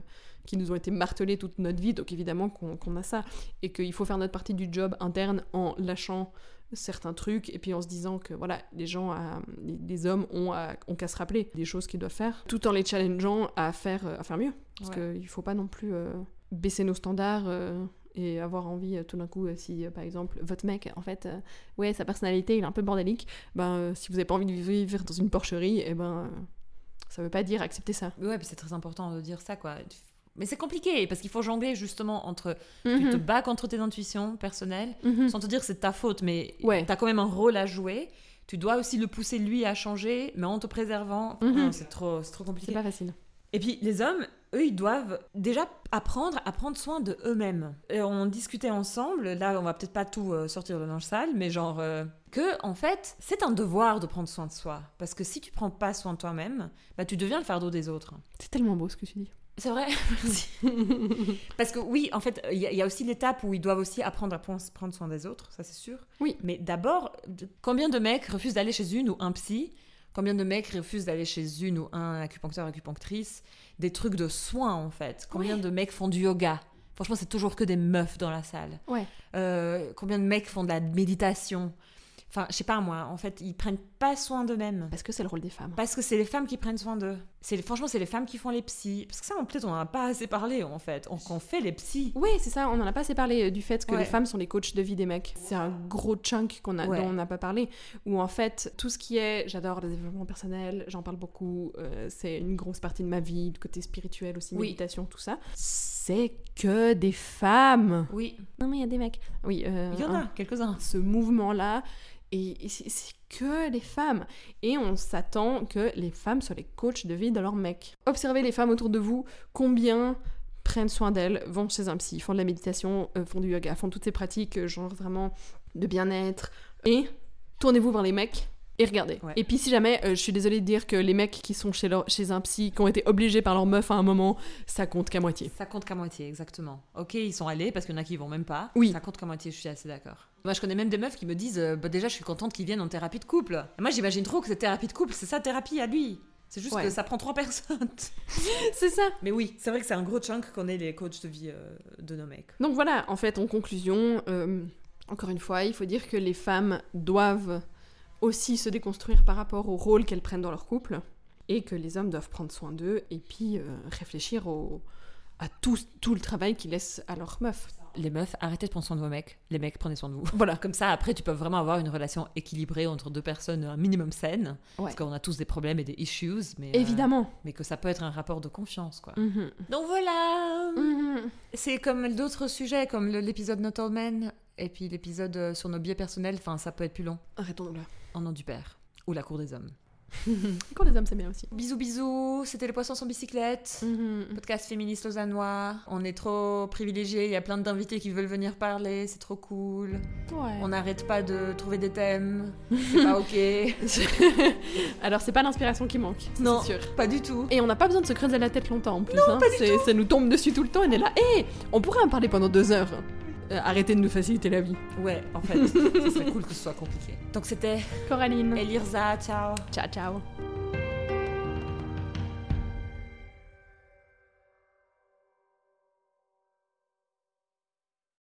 Speaker 1: qui nous ont été martelés toute notre vie, donc évidemment qu'on a ça, et qu'il faut faire notre partie du job interne en lâchant certains trucs et puis en se disant que voilà les gens à- les, hommes ont, à- ont qu'à se rappeler des choses qu'ils doivent faire tout en les challengeant à faire euh, à faire mieux parce
Speaker 2: Ouais.
Speaker 1: qu'il faut pas non plus euh, baisser nos standards euh, et avoir envie euh, tout d'un coup euh, si euh, par exemple votre mec en fait ouais sa personnalité il est un peu bordélique ben si vous avez pas envie de vivre dans une porcherie et ben euh, ça veut pas dire accepter ça
Speaker 2: Ouais, puis c'est très important de dire ça, quoi. Mais c'est compliqué, parce qu'il faut jongler justement entre... Tu te
Speaker 1: Mhm.
Speaker 2: bats contre tes intuitions personnelles,
Speaker 1: Mhm.
Speaker 2: sans te dire c'est ta faute, mais
Speaker 1: Ouais.
Speaker 2: t'as quand même un rôle à jouer. Tu dois aussi le pousser lui à changer, mais en te préservant.
Speaker 1: Mhm.
Speaker 2: Non, c'est trop, c'est trop
Speaker 1: c'est
Speaker 2: compliqué.
Speaker 1: pas facile
Speaker 2: Et puis les hommes, eux, ils doivent déjà apprendre à prendre soin de eux-mêmes. Et on discutait ensemble, là on va peut-être pas tout euh, sortir de linge sale, mais genre euh, que en fait c'est un devoir de prendre soin de soi. Parce que si tu prends pas soin de toi-même, bah tu deviens le fardeau des autres.
Speaker 1: c'est tellement beau ce que tu dis
Speaker 2: C'est vrai, [LAUGHS] merci. [LAUGHS] Parce que oui, en fait, il y, y a aussi l'étape où ils doivent aussi apprendre à prendre soin des autres, ça c'est sûr.
Speaker 1: Oui.
Speaker 2: Mais d'abord, combien de mecs refusent d'aller chez une ou un psy Combien de mecs refusent d'aller chez une ou un acupuncteur, acupunctrice Des trucs de soins en fait? Combien
Speaker 1: Ouais.
Speaker 2: de mecs font du yoga? Franchement, c'est toujours que des meufs dans la salle.
Speaker 1: ouais
Speaker 2: Euh, combien de mecs font de la méditation? Enfin, je sais pas moi, en fait, ils prennent pas soin d'eux-mêmes.
Speaker 1: parce que c'est le rôle des femmes
Speaker 2: Parce que c'est les femmes qui prennent soin d'eux. C'est franchement c'est les femmes qui font les psys parce que ça en peut-être on en a pas assez parlé en fait. On, qu'on fait les psys.
Speaker 1: Oui, c'est ça, on en a pas assez parlé euh, du fait que
Speaker 2: Ouais.
Speaker 1: les femmes sont les coachs de vie des mecs. C'est un gros chunk qu'on a,
Speaker 2: Ouais.
Speaker 1: dont on n'a pas parlé. Où en fait, tout ce qui est, j'adore le développement personnel, j'en parle beaucoup, euh, c'est une grosse partie de ma vie, le côté spirituel aussi,
Speaker 2: Oui.
Speaker 1: méditation, tout ça. C'est que des femmes.
Speaker 2: Oui,
Speaker 1: Non, mais il y a des mecs. Oui, euh,
Speaker 2: il y en a quelques-uns.
Speaker 1: ce mouvement-là. Et c'est que les femmes. Et on s'attend que les femmes soient les coachs de vie de leurs mecs. Observez les femmes autour de vous, combien prennent soin d'elles, vont chez un psy, font de la méditation, euh, font du yoga, font toutes ces pratiques, euh, genre vraiment de bien-être. Et tournez-vous vers les mecs et regardez.
Speaker 2: Ouais.
Speaker 1: Et puis si jamais, euh, je suis désolée de dire que les mecs qui sont chez, leur- chez un psy, qui ont été obligés par leur meuf à un moment, ça compte qu'à moitié.
Speaker 2: Ça compte qu'à moitié, exactement. Ok, ils sont allés parce qu'il y en a qui y vont même pas.
Speaker 1: Oui.
Speaker 2: Ça compte qu'à moitié, je suis assez d'accord. Moi, je connais même des meufs qui me disent euh, bah, déjà, je suis contente qu'ils viennent en thérapie de couple. Et moi, j'imagine trop que cette thérapie de couple, c'est sa thérapie à lui. C'est juste
Speaker 1: Ouais.
Speaker 2: que ça prend trois personnes. [LAUGHS]
Speaker 1: C'est ça.
Speaker 2: Mais oui, c'est vrai que c'est un gros chunk qu'on ait les coachs de vie euh, de nos mecs.
Speaker 1: Donc voilà, en fait, en conclusion, encore une fois, il faut dire que les femmes doivent aussi se déconstruire par rapport au rôle qu'elles prennent dans leur couple et que les hommes doivent prendre soin d'eux et puis euh, réfléchir au, à tout, tout le travail qu'ils laissent à leur meuf.
Speaker 2: Les meufs, arrêtez de prendre soin de vos mecs. Les mecs, prenez soin de vous. [LAUGHS]
Speaker 1: Voilà.
Speaker 2: Comme ça, après, tu peux vraiment avoir une relation équilibrée entre deux personnes, un minimum saine. Parce qu'on a tous des problèmes et des issues, mais, euh,
Speaker 1: Évidemment.
Speaker 2: mais que ça peut être un rapport de confiance, quoi.
Speaker 1: Mhm.
Speaker 2: Donc voilà
Speaker 1: Mhm.
Speaker 2: C'est comme d'autres sujets, comme l'épisode Not All Men, et puis l'épisode euh, sur nos biais personnels, enfin, ça peut être plus long.
Speaker 1: Arrêtons
Speaker 2: En nom du père. Ou la cour des hommes. [LAUGHS]
Speaker 1: Quand les hommes, c'est bien aussi.
Speaker 2: Bisous, bisous, c'était les poissons sans bicyclette.
Speaker 1: Mhm.
Speaker 2: Podcast féministe lausannois. On est trop privilégiés, il y a plein d'invités qui veulent venir parler, c'est trop cool.
Speaker 1: Ouais.
Speaker 2: On n'arrête pas de trouver des thèmes, [LAUGHS] c'est pas ok. [LAUGHS]
Speaker 1: Alors, c'est pas l'inspiration qui manque, ça,
Speaker 2: Non.
Speaker 1: c'est sûr.
Speaker 2: Pas du tout.
Speaker 1: Et on n'a pas besoin de se creuser la tête longtemps en plus. hein. C'est- Ça nous tombe dessus tout le temps. On est là. Hé, on pourrait en parler pendant deux heures. Euh, arrêtez de nous faciliter la vie.
Speaker 2: Ouais, en fait, [LAUGHS] ce serait cool que ce soit compliqué. Donc c'était
Speaker 1: Coraline.
Speaker 2: Elirza, ciao
Speaker 1: Ciao, ciao.